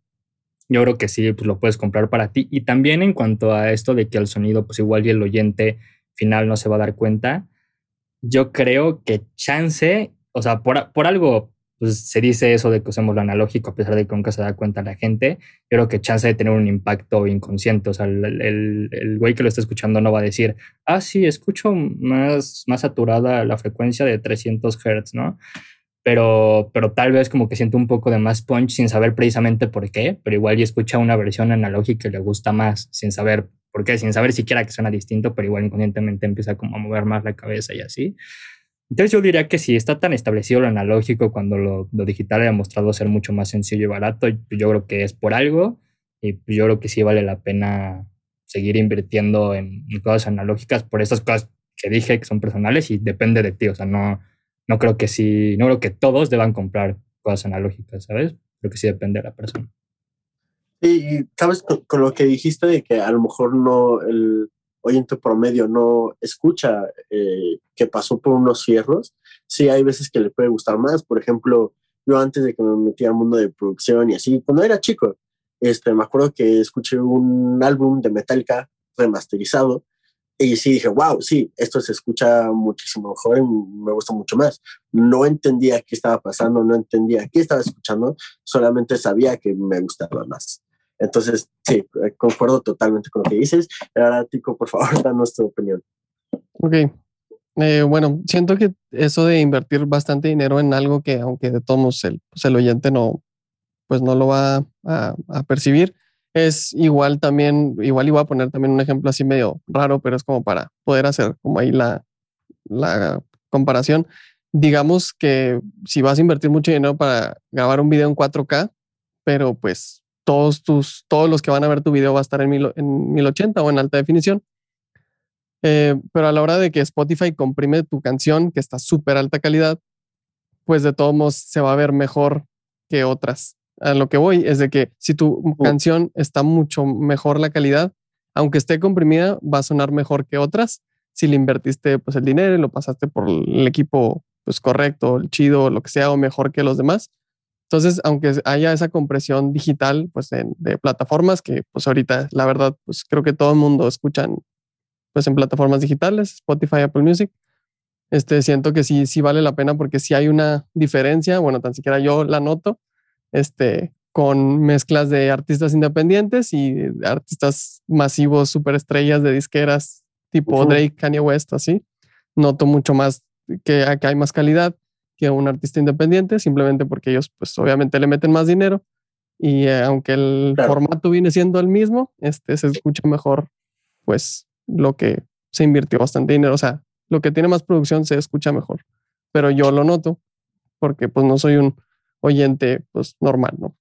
yo creo que sí, pues lo puedes comprar para ti. Y también en cuanto a esto de que el sonido, pues igual y el oyente final no se va a dar cuenta, yo creo que chance, o sea, por, por algo pues, se dice eso de que usemos lo analógico a pesar de que nunca se da cuenta la gente, yo creo que chance de tener un impacto inconsciente, o sea, el, el, güey que lo está escuchando no va a decir, ah, sí, escucho más, más saturada la frecuencia de 300 Hz, ¿no? Pero, pero tal vez como que siente un poco de más punch sin saber precisamente por qué, pero igual y escucha una versión analógica y le gusta más sin saber por qué, sin saber siquiera que suena distinto, pero igual inconscientemente empieza como a mover más la cabeza y así. Entonces yo diría que si está tan establecido lo analógico cuando lo, lo, digital ha mostrado ser mucho más sencillo y barato, yo creo que es por algo y yo creo que sí vale la pena seguir invirtiendo en, cosas analógicas por esas cosas que dije que son personales y depende de ti, o sea, no, no creo que sí, no creo que todos deban comprar cosas analógicas, ¿sabes? Creo que sí depende de la persona. Y, sabes, con, con, lo que dijiste de que a lo mejor no, el, oyente promedio no escucha eh, que pasó por unos fierros, sí hay veces que le puede gustar más. Por ejemplo, yo antes de que me metí al mundo de producción y así, cuando era chico, este, me acuerdo que escuché un álbum de Metallica remasterizado y sí dije, wow, sí, esto se escucha muchísimo mejor y me gusta mucho más. No entendía qué estaba pasando, no entendía qué estaba escuchando, solamente sabía que me gustaba más. Entonces, sí, eh, concuerdo totalmente con lo que dices. Ahora, Tico, por favor, da nuestra opinión. Ok. Eh, bueno, siento que eso de invertir bastante dinero en algo que, aunque de todos el, pues el oyente no, pues no lo va a, a, percibir, es igual también, igual iba a poner también un ejemplo así medio raro, pero es como para poder hacer como ahí la, la comparación. Digamos que si vas a invertir mucho dinero para grabar un video en 4K, pero pues todos, tus, todos los que van a ver tu video va a estar en, mil, en 1080 o en alta definición. Eh, pero a la hora de que Spotify comprime tu canción, que está súper alta calidad, pues de todos modos se va a ver mejor que otras. A lo que voy es de que si tu canción está mucho mejor la calidad, aunque esté comprimida, va a sonar mejor que otras si le invertiste pues el dinero y lo pasaste por el equipo pues correcto, el chido, lo que sea, o mejor que los demás. Entonces, aunque haya esa compresión digital, pues de plataformas que, pues ahorita, la verdad, pues creo que todo el mundo escuchan, pues en plataformas digitales, Spotify, Apple Music. Este, siento que sí, sí vale la pena porque si hay una diferencia, bueno, tan siquiera yo la noto, este, con mezclas de artistas independientes y artistas masivos, superestrellas de disqueras tipo Drake, Kanye West, así. Noto mucho más que, que hay más calidad que un artista independiente, simplemente porque ellos pues obviamente le meten más dinero y eh, aunque el formato viene siendo el mismo, este se escucha mejor pues lo que se invirtió bastante dinero, o sea, lo que tiene más producción se escucha mejor, pero yo lo noto porque pues no soy un oyente pues normal, ¿no?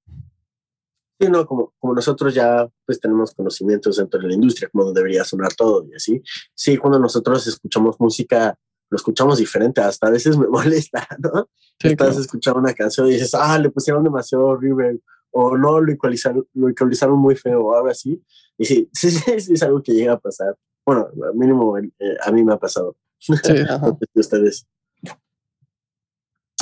Sí, no, como, como nosotros ya pues tenemos conocimientos dentro de la industria, como debería sonar todo y así. Sí, cuando nosotros escuchamos música, lo escuchamos diferente, hasta a veces me molesta, ¿no? Estás escuchando una canción y dices, ah, le pusieron demasiado reverb, o no, lo ecualizaron, lo ecualizaron muy feo, o algo así. Y sí, sí, sí, es algo que llega a pasar. Bueno, mínimo eh, a mí me ha pasado. Sí, ustedes.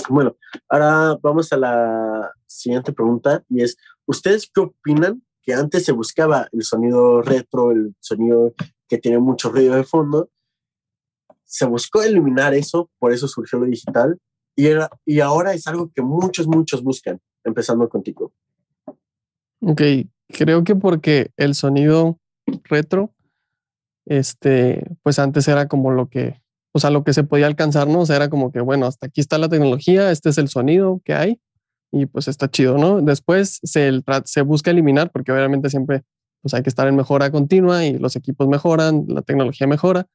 Bueno, ahora vamos a la siguiente pregunta y es, ¿ustedes qué opinan que antes se buscaba el sonido retro, el sonido que tiene mucho ruido de fondo? Se buscó eliminar eso, por eso surgió lo digital y, era, y ahora es algo que muchos, muchos buscan, empezando contigo. Ok, creo que porque el sonido retro, este, pues antes era como lo que o sea, lo que se podía alcanzar, ¿no? O sea, era como que, bueno, hasta aquí está la tecnología, este es el sonido que hay y pues está chido, ¿no? Después se, se busca eliminar porque obviamente siempre pues hay que estar en mejora continua y los equipos mejoran, la tecnología mejora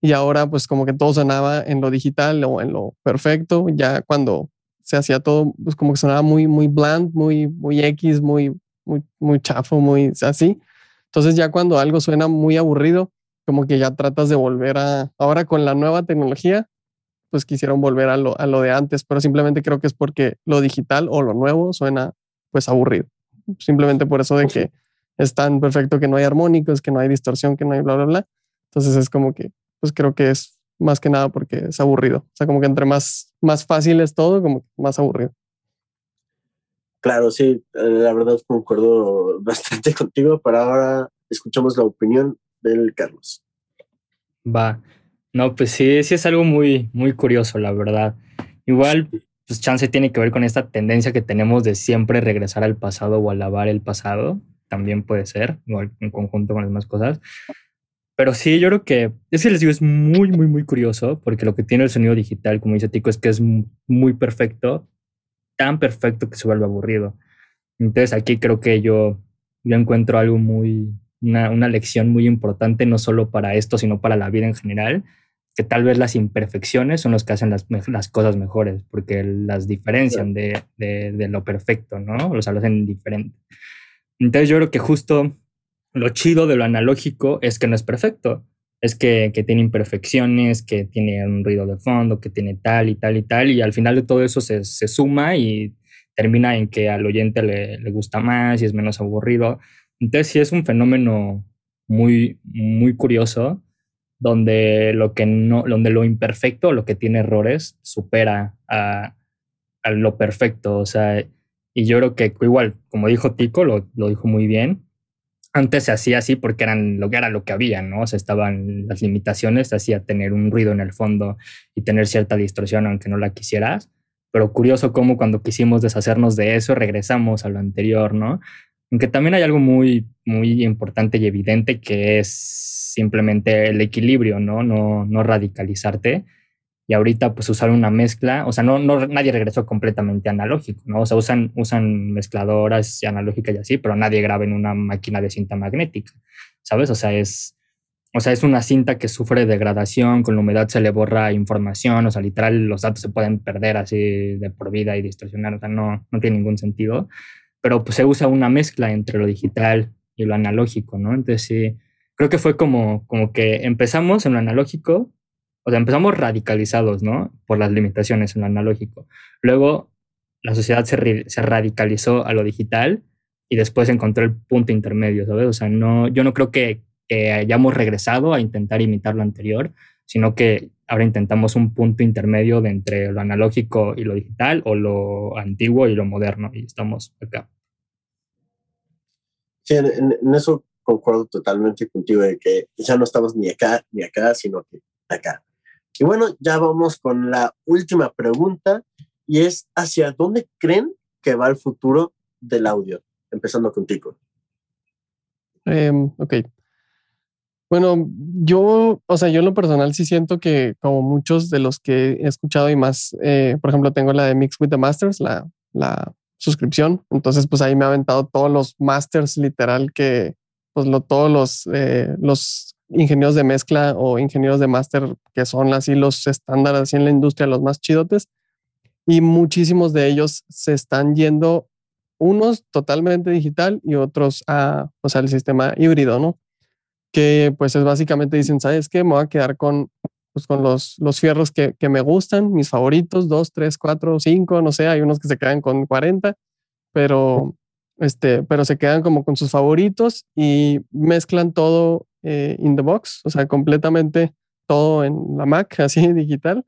y ahora pues como que todo sonaba en lo digital o en lo perfecto, ya cuando se hacía todo pues como que sonaba muy muy bland, muy muy X, muy muy muy chafo, muy así. Entonces ya cuando algo suena muy aburrido, como que ya tratas de volver a, ahora con la nueva tecnología, pues quisieron volver a lo, a lo de antes, pero simplemente creo que es porque lo digital o lo nuevo suena pues aburrido. Simplemente por eso de que es tan perfecto que no hay armónicos, que no hay distorsión, que no hay bla, bla, bla. Entonces es como que, pues creo que es más que nada porque es aburrido. O sea, como que entre más, más fácil es todo, como más aburrido. Claro, sí, eh, la verdad concuerdo bastante contigo, pero ahora escuchamos la opinión del Carlos. Va. No, pues sí, sí es algo muy, muy curioso, la verdad. Igual, pues chance tiene que ver con esta tendencia que tenemos de siempre regresar al pasado o alabar el pasado. También puede ser, igual en conjunto con las demás cosas. Pero sí, yo creo que, es que les digo, es muy, muy, muy curioso, porque lo que tiene el sonido digital, como dice Tico, es que es muy perfecto, tan perfecto que se vuelve aburrido. Entonces aquí creo que yo, yo encuentro algo muy, una, lección muy importante, no solo para esto, sino para la vida en general, que tal vez las imperfecciones son los que hacen las, las cosas mejores, porque las diferencian de, de, lo perfecto, ¿no? Los hacen diferente. Entonces yo creo que justo lo chido de lo analógico es que no es perfecto, es que, que, tiene imperfecciones, que tiene un ruido de fondo, que tiene tal y tal y tal, y al final de todo eso se, se suma y termina en que al oyente le, le gusta más y es menos aburrido. Entonces sí es un fenómeno muy, muy curioso donde lo que no, donde lo imperfecto, lo que tiene errores, supera a, lo perfecto. O sea, y yo creo que igual, como dijo Tico, lo, lo, dijo muy bien. Antes se hacía así porque eran lo que era lo que había, ¿no? O sea, estaban las limitaciones, hacía tener un ruido en el fondo y tener cierta distorsión aunque no la quisieras. Pero curioso cómo cuando quisimos deshacernos de eso regresamos a lo anterior, ¿no? Aunque también hay algo muy, muy importante y evidente que es simplemente el equilibrio, ¿no? No, no radicalizarte. Y ahorita, pues usar una mezcla, o sea, no, no, nadie regresó completamente analógico, ¿no? O sea, usan, usan mezcladoras analógicas y así, pero nadie graba en una máquina de cinta magnética, ¿sabes? O sea, es, o sea, es una cinta que sufre degradación, con la humedad se le borra información, o sea, literal, los datos se pueden perder así de por vida y distorsionar, o sea, no, no tiene ningún sentido pero pues se usa una mezcla entre lo digital y lo analógico, ¿no? Entonces sí, creo que fue como, como que empezamos en lo analógico, o sea, empezamos radicalizados, ¿no? Por las limitaciones en lo analógico. Luego la sociedad se, se radicalizó a lo digital y después encontró el punto intermedio, ¿sabes? O sea, no, yo no creo que, que hayamos regresado a intentar imitar lo anterior, sino que ahora intentamos un punto intermedio de entre lo analógico y lo digital o lo antiguo y lo moderno y estamos acá. Sí, en, eso concuerdo totalmente contigo de que ya no estamos ni acá ni acá, sino que acá. Y bueno, ya vamos con la última pregunta y es ¿hacia dónde creen que va el futuro del audio, empezando contigo. Em, ok. Bueno, yo, o sea, yo en lo personal sí siento que como muchos de los que he escuchado y más, eh, por ejemplo, tengo la de Mix with the Masters, la, la suscripción. Entonces, pues ahí me ha aventado todos los masters literal que, pues lo, todos los, eh, los ingenieros de mezcla o ingenieros de máster que son así los estándares así en la industria, los más chidotes. Y muchísimos de ellos se están yendo, unos totalmente digital y otros a, o sea, el sistema híbrido, ¿no? Que pues es básicamente dicen, ¿sabes qué? Me voy a quedar con, pues, con los, los fierros que, que me gustan, mis favoritos, dos, tres, cuatro, cinco, no sé, hay unos que se quedan con 40, pero, este, pero se quedan como con sus favoritos y mezclan todo eh, in the box, o sea, completamente todo en la Mac, así digital.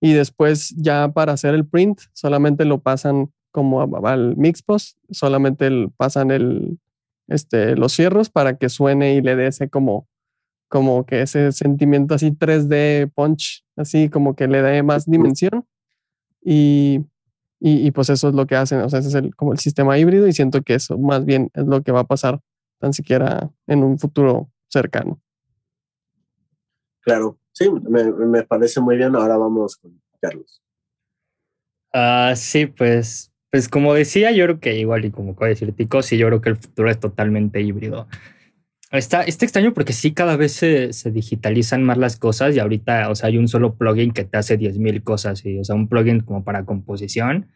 Y después ya para hacer el print, solamente lo pasan como al Mixpost, solamente pasan el, este, los cierros para que suene y le dé ese como, como que ese sentimiento así 3D punch, así como que le dé más dimensión. Y, y, pues eso es lo que hacen, o sea, ese es el, como el sistema híbrido y siento que eso más bien es lo que va a pasar tan siquiera en un futuro cercano. Claro, sí, me, parece muy bien. Ahora vamos con Carlos. Ah, sí, pues, pues como decía, yo creo que igual y como puede decir Tico, sí, yo creo que el futuro es totalmente híbrido. Está, está extraño porque sí, cada vez se, se, digitalizan más las cosas y ahorita, o sea, hay un solo plugin que te hace 10.000 cosas, y, o sea, un plugin como para composición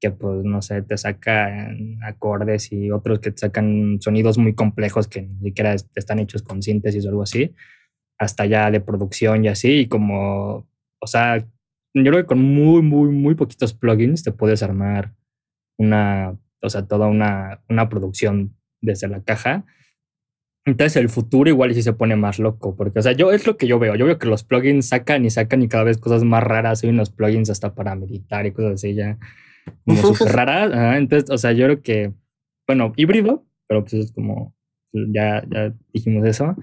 que pues no sé, te sacan acordes y otros que te sacan sonidos muy complejos que ni siquiera están hechos con síntesis o algo así, hasta ya de producción y así, y como, o sea, yo creo que con muy, muy, muy poquitos plugins te puedes armar una, o sea, toda una, una producción desde la caja. Entonces el futuro igual sí se pone más loco, porque, o sea, yo es lo que yo veo. Yo veo que los plugins sacan y sacan y cada vez cosas más raras. Hay unos plugins hasta para meditar y cosas así ya como súper rara. entonces, o sea, yo creo que, bueno, híbrido, pero pues es como, ya, ya dijimos eso.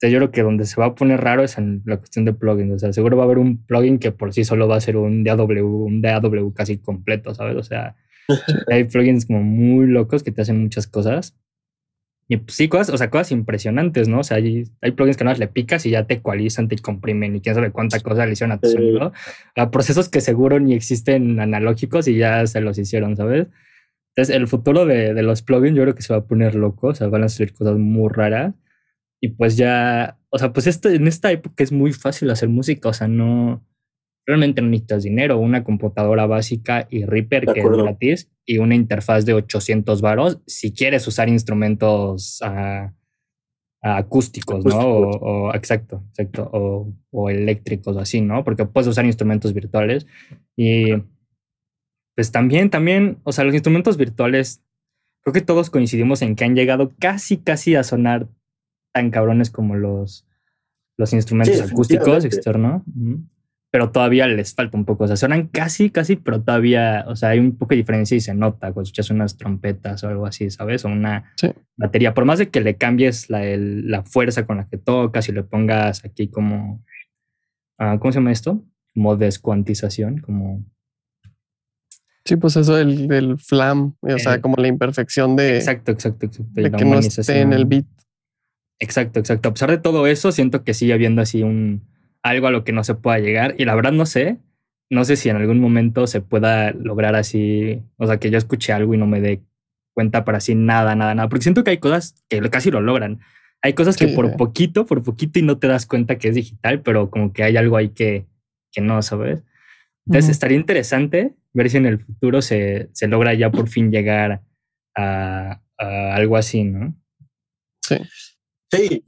Entonces, yo creo que donde se va a poner raro es en la cuestión de plugins. O sea, seguro va a haber un plugin que por sí solo va a ser un DAW, un DAW casi completo, ¿sabes? O sea, hay plugins como muy locos que te hacen muchas cosas. Y pues sí, cosas, o sea, cosas impresionantes, ¿no? O sea, hay, hay plugins que no le picas y ya te ecualizan, te comprimen y quién sabe cuánta cosa le hicieron a tu sonido. A procesos que seguro ni existen analógicos y ya se los hicieron, ¿sabes? Entonces, el futuro de, de los plugins yo creo que se va a poner loco, o sea, van a salir cosas muy raras. Y pues ya, o sea, pues este, en esta época es muy fácil hacer música, o sea, no, realmente no necesitas dinero, una computadora básica y Reaper que es gratis y una interfaz de 800 varos si quieres usar instrumentos ah, acústicos, ¿no? O, exacto, exacto, o, o, eléctricos así, ¿no? Porque puedes usar instrumentos virtuales y pues también, también, o sea, los instrumentos virtuales, creo que todos coincidimos en que han llegado casi, casi a sonar tan cabrones como los, los instrumentos acústicos externos pero todavía les falta un poco. O sea, suenan casi, casi, pero todavía, o sea, hay un poco de diferencia y se nota cuando escuchas unas trompetas o algo así, ¿sabes? O una batería. Por más de que le cambies la, la, fuerza con la que tocas y le pongas aquí como, uh, ¿cómo se llama esto? Como descuantización, como... Sí, pues eso del, del flam, o sea, eh, como la imperfección de... Exacto, exacto, exacto. De que no esté en el beat. Exacto, exacto. A pesar de todo eso, siento que sigue habiendo así un algo a lo que no se pueda llegar. Y la verdad no sé, no sé si en algún momento se pueda lograr así, o sea, que yo escuche algo y no me dé cuenta para así nada, nada, nada, porque siento que hay cosas que casi lo logran. Hay cosas que por poquito, por poquito y no te das cuenta que es digital, pero como que hay algo ahí que, que no, ¿sabes? Entonces estaría interesante ver si en el futuro se, se logra ya por fin llegar a, a, algo así, ¿no? Sí. Sí,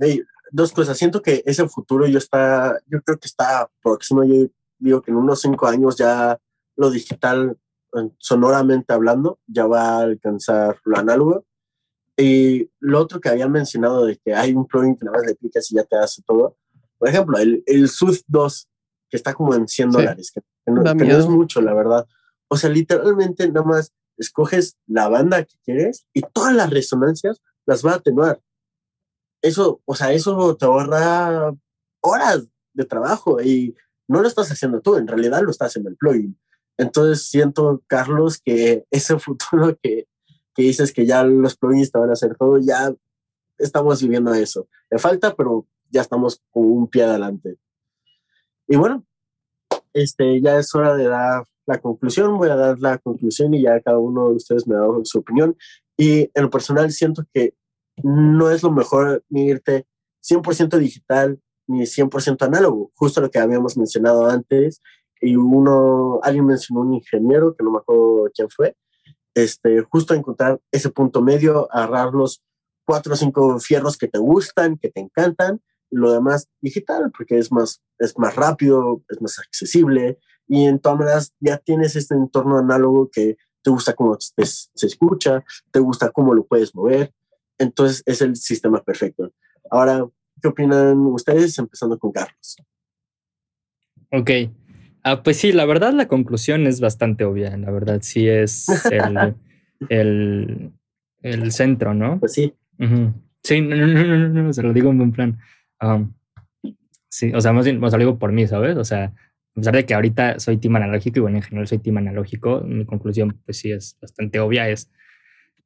dos cosas. Siento que ese futuro yo está, yo creo que está próximo. Yo digo que en unos cinco años ya lo digital, sonoramente hablando, ya va a alcanzar lo análogo. Y lo otro que habían mencionado de que hay un plugin que nada más le picas y ya te hace todo. Por ejemplo, el, el SUD 2, que está como en 100 dólares, que, no, es mucho, la verdad. O sea, literalmente nada más escoges la banda que quieres y todas las resonancias las va a atenuar eso, o sea, eso te ahorra horas de trabajo y no lo estás haciendo tú, en realidad lo estás haciendo el plugin. Entonces siento, Carlos, que ese futuro que que dices que ya los plugins te van a hacer todo, ya estamos viviendo eso. Le falta, pero ya estamos con un pie adelante. Y bueno, este, ya es hora de dar la conclusión. Voy a dar la conclusión y ya cada uno de ustedes me dado su opinión. Y en lo personal siento que no es lo mejor ni irte 100% digital ni 100% análogo, justo lo que habíamos mencionado antes. Y uno, alguien mencionó un ingeniero, que no me acuerdo quién fue, este, justo encontrar ese punto medio, agarrar los cuatro o cinco fierros que te gustan, que te encantan, lo demás digital, porque es más, es más rápido, es más accesible, y en todas maneras ya tienes este entorno análogo que te gusta cómo se escucha, te gusta cómo lo puedes mover, entonces es el sistema perfecto. Ahora, ¿qué opinan ustedes? Empezando con Carlos. Ok. Ah, pues sí, la verdad la conclusión es bastante obvia, la verdad sí es el, el, el centro, ¿no? Pues sí. Sí, no, no, no, no, se lo digo en buen plan. Um, sí, o sea, más bien, o sea, lo digo por mí, ¿sabes? O sea, a pesar de que ahorita soy team analógico y bueno, en general soy team analógico, mi conclusión, pues sí, es bastante obvia, es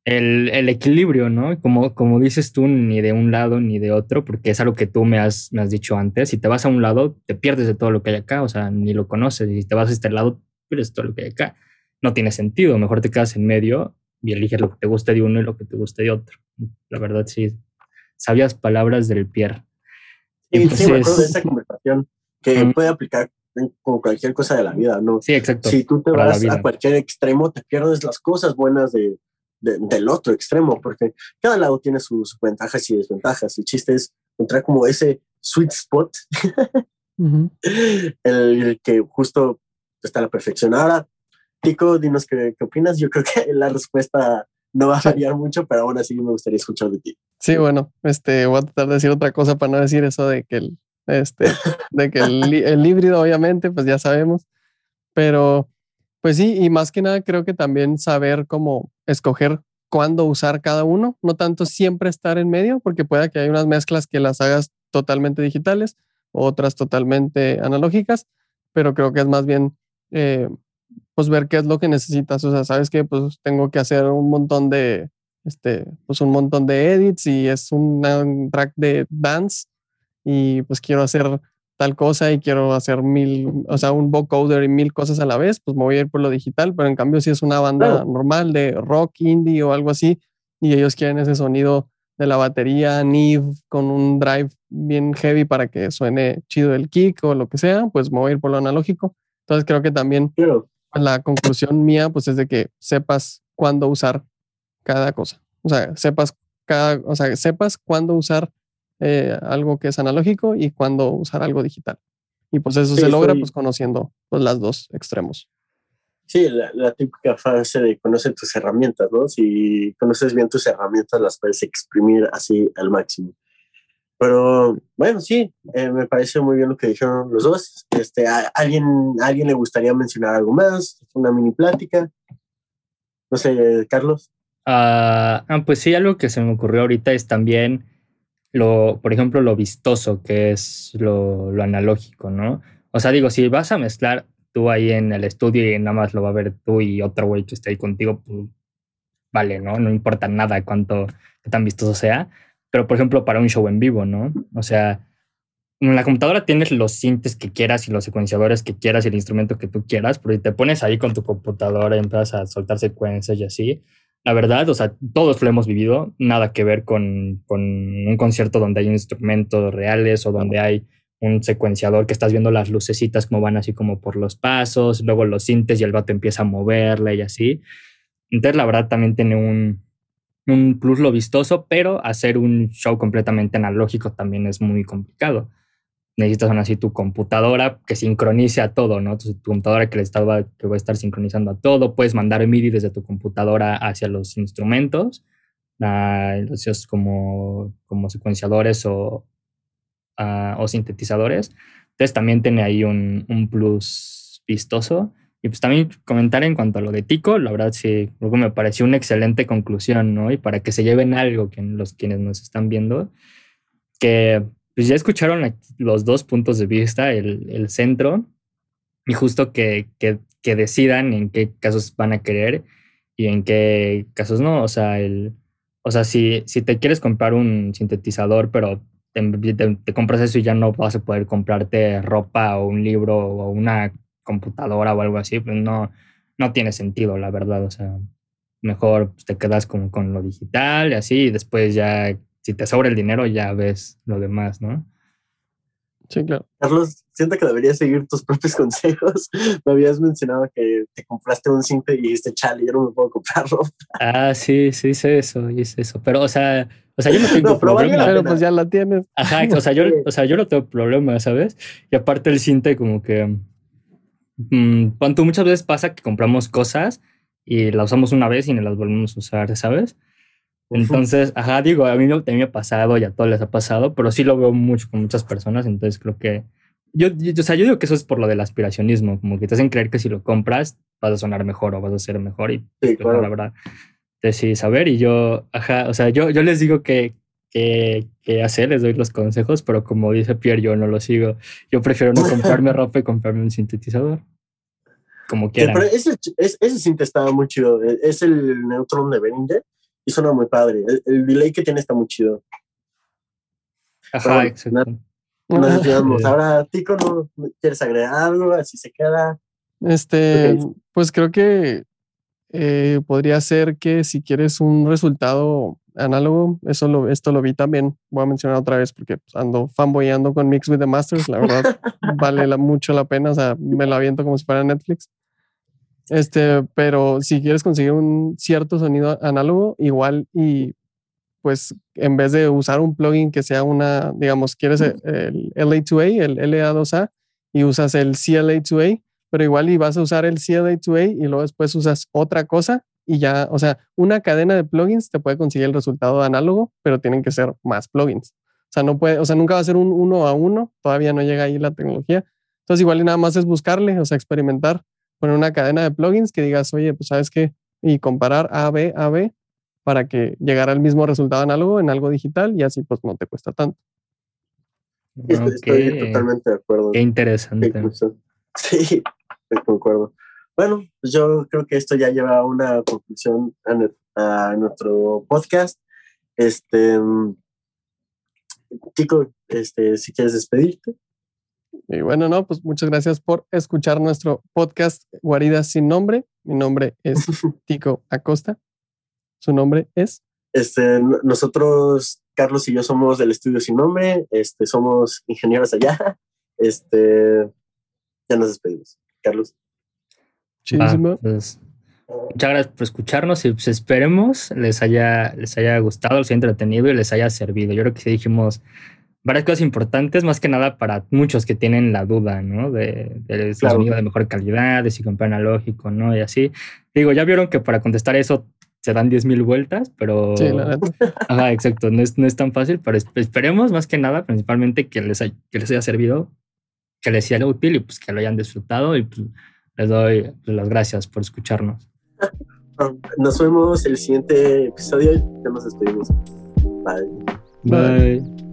el, el, equilibrio, ¿no? Como, como dices tú, ni de un lado ni de otro, porque es algo que tú me has, me has dicho antes. Si te vas a un lado, te pierdes de todo lo que hay acá, o sea, ni lo conoces. Y si te vas a este lado, pierdes todo lo que hay acá. No tiene sentido. Mejor te quedas en medio y eliges lo que te guste de uno y lo que te guste de otro. La verdad, sí. Sabias palabras del Pierre. Sí, sí, me acuerdo de esa conversación que puede aplicar con cualquier cosa de la vida, ¿no? Sí, exacto. Si tú te vas a cualquier extremo, te pierdes las cosas buenas de, del otro extremo, porque cada lado tiene sus ventajas y desventajas. El chiste es encontrar como ese sweet spot, el, que justo está a la perfección. Ahora, Tico, dinos qué, qué, opinas. Yo creo que la respuesta no va a variar mucho, pero aún así me gustaría escuchar de ti. Sí, bueno, este, voy a tratar de decir otra cosa para no decir eso de que el, este, de que el, el híbrido, obviamente, pues ya sabemos, pero pues sí, y más que nada creo que también saber cómo escoger cuándo usar cada uno, no tanto siempre estar en medio, porque puede que hay unas mezclas que las hagas totalmente digitales, otras totalmente analógicas, pero creo que es más bien eh, pues ver qué es lo que necesitas. O sea, sabes que pues tengo que hacer un montón de, este, pues un montón de edits y es un track de dance y pues quiero hacer tal cosa y quiero hacer mil, o sea, un vocoder y mil cosas a la vez, pues me voy a ir por lo digital, pero en cambio si es una banda normal de rock, indie o algo así, y ellos quieren ese sonido de la batería Neve con un drive bien heavy para que suene chido el kick o lo que sea, pues me voy a ir por lo analógico. Entonces creo que también la conclusión mía pues es de que sepas cuándo usar cada cosa. O sea, sepas cada, o sea, sepas cuándo usar eh, algo que es analógico y cuándo usar algo digital. Y pues eso se logra pues conociendo pues las dos extremos. Sí, la, típica fase de conocer tus herramientas, ¿no? Si conoces bien tus herramientas, las puedes exprimir así al máximo. Pero bueno, sí, eh, me parece muy bien lo que dijeron los dos. Este, alguien, ¿Alguien le gustaría mencionar algo más? Una mini plática. No sé, Carlos. ah, ah pues sí, algo que se me ocurrió ahorita es también lo, por ejemplo, lo vistoso que es lo, lo, analógico, ¿no? O sea, digo, si vas a mezclar tú ahí en el estudio y nada más lo va a ver tú y otro güey que esté ahí contigo, pues vale, ¿no? No importa nada cuánto, tan vistoso sea. Pero, por ejemplo, para un show en vivo, ¿no? O sea, en la computadora tienes los sintes que quieras y los secuenciadores que quieras y el instrumento que tú quieras, pero si te pones ahí con tu computadora y empiezas a soltar secuencias y así, la verdad, o sea, todos lo hemos vivido, nada que ver con, con, un concierto donde hay instrumentos reales o donde hay un secuenciador que estás viendo las lucecitas como van así como por los pasos, luego los sintes y el vato empieza a moverle y así. Entonces, la verdad, también tiene un, un plus lo vistoso, pero hacer un show completamente analógico también es muy complicado necesitas así tu computadora que sincronice a todo, ¿no? Tu, computadora que, le estaba, que va a estar sincronizando a todo. Puedes mandar MIDI desde tu computadora hacia los instrumentos, uh, como, como secuenciadores o, ah, o sintetizadores. Entonces también tiene ahí un, un, plus vistoso. Y pues también comentar en cuanto a lo de Tico, la verdad sí, luego me pareció una excelente conclusión, ¿no? Y para que se lleven algo que los quienes nos están viendo, que pues ya escucharon los dos puntos de vista, el, centro, y justo que, que, decidan en qué casos van a querer. y en qué casos no. O sea, el, o sea si, si te quieres comprar un sintetizador, pero te, compras eso y ya no vas a poder comprarte ropa o un libro o una computadora o algo así, pues no, no tiene sentido, la verdad. O sea, mejor pues, te quedas con, con lo digital y así, y después ya, si te sobra el dinero, ya ves lo demás, ¿no? Sí, claro. Carlos, siento que deberías seguir tus propios consejos. Me habías mencionado que te compraste un cinto y dijiste, chale, yo no me puedo comprar ropa. Ah, sí, sí, hice eso, hice eso. Pero, o sea, o sea, yo no tengo problema. pero pues ya la tienes. Ajá, o sea, yo, o sea, yo no tengo problema, ¿sabes? Y aparte el cinto como que... Mmm, muchas veces pasa que compramos cosas y las usamos una vez y no las volvemos a usar, ¿sabes? Entonces, ajá, digo, a mí, no, me ha pasado y a todos les ha pasado, pero sí lo veo mucho con muchas personas, entonces creo que yo, o sea, yo digo que eso es por lo del aspiracionismo, como que te hacen creer que si lo compras vas a sonar mejor o vas a ser mejor y sí, pues, la verdad, sí, saber y yo, ajá, o sea, yo, yo les digo que, que, que, hacer, les doy los consejos, pero como dice Pierre, yo no lo sigo. Yo prefiero no comprarme ropa y comprarme un sintetizador. Como quieran. pero ese, ese, ese estaba muy chido. Es el Neutron de Behringer y suena muy padre. El, delay que tiene está muy chido. Ajá, exacto. Nos Ahora, Tico, ¿no quieres agregar algo? Así se queda. Este, pues creo que eh, podría ser que si quieres un resultado análogo, eso lo, esto lo vi también. Voy a mencionar otra vez porque pues, ando fanboyando con Mix with the Masters. La verdad, vale mucho la pena. O sea, me la aviento como si fuera Netflix. Este, pero si quieres conseguir un cierto sonido análogo, igual y pues en vez de usar un plugin que sea una, digamos, quieres el, LA2A, el LA2A, y usas el CLA2A, pero igual y vas a usar el CLA2A y luego después usas otra cosa y ya, o sea, una cadena de plugins te puede conseguir el resultado análogo, pero tienen que ser más plugins. O sea, no puede, o sea, nunca va a ser un uno a uno, todavía no llega ahí la tecnología. Entonces, igual y nada más es buscarle, o sea, experimentar poner una cadena de plugins que digas, oye, pues sabes qué, y comparar A, B, A, B para que llegara al mismo resultado análogo en algo digital y así pues no te cuesta tanto. Estoy, totalmente de acuerdo. Qué interesante. Sí, concuerdo. Bueno, pues yo creo que esto ya lleva a una conclusión a, nuestro podcast. Este, Chico, este, si quieres despedirte. Y bueno, no, pues muchas gracias por escuchar nuestro podcast Guaridas sin nombre. Mi nombre es Tico Acosta. Su nombre es. Este, nosotros, Carlos y yo somos del estudio sin nombre, este, somos ingenieros allá. Este, ya nos despedimos. Carlos. Pues, muchas gracias por escucharnos y pues esperemos les haya, les haya gustado, les haya entretenido y les haya servido. Yo creo que sí dijimos varias cosas importantes, más que nada para muchos que tienen la duda, ¿no? De, de sonido de mejor calidad, de si comprar analógico, ¿no? Y así. Digo, ya vieron que para contestar eso se dan 10.000 vueltas, pero... Sí, la Ajá, exacto, no es, no es tan fácil, pero esperemos más que nada, principalmente que les, que les haya servido, que les sea útil y pues que lo hayan disfrutado y pues les doy pues, las gracias por escucharnos. Nos vemos el siguiente episodio y ya nos despedimos. Bye. Bye.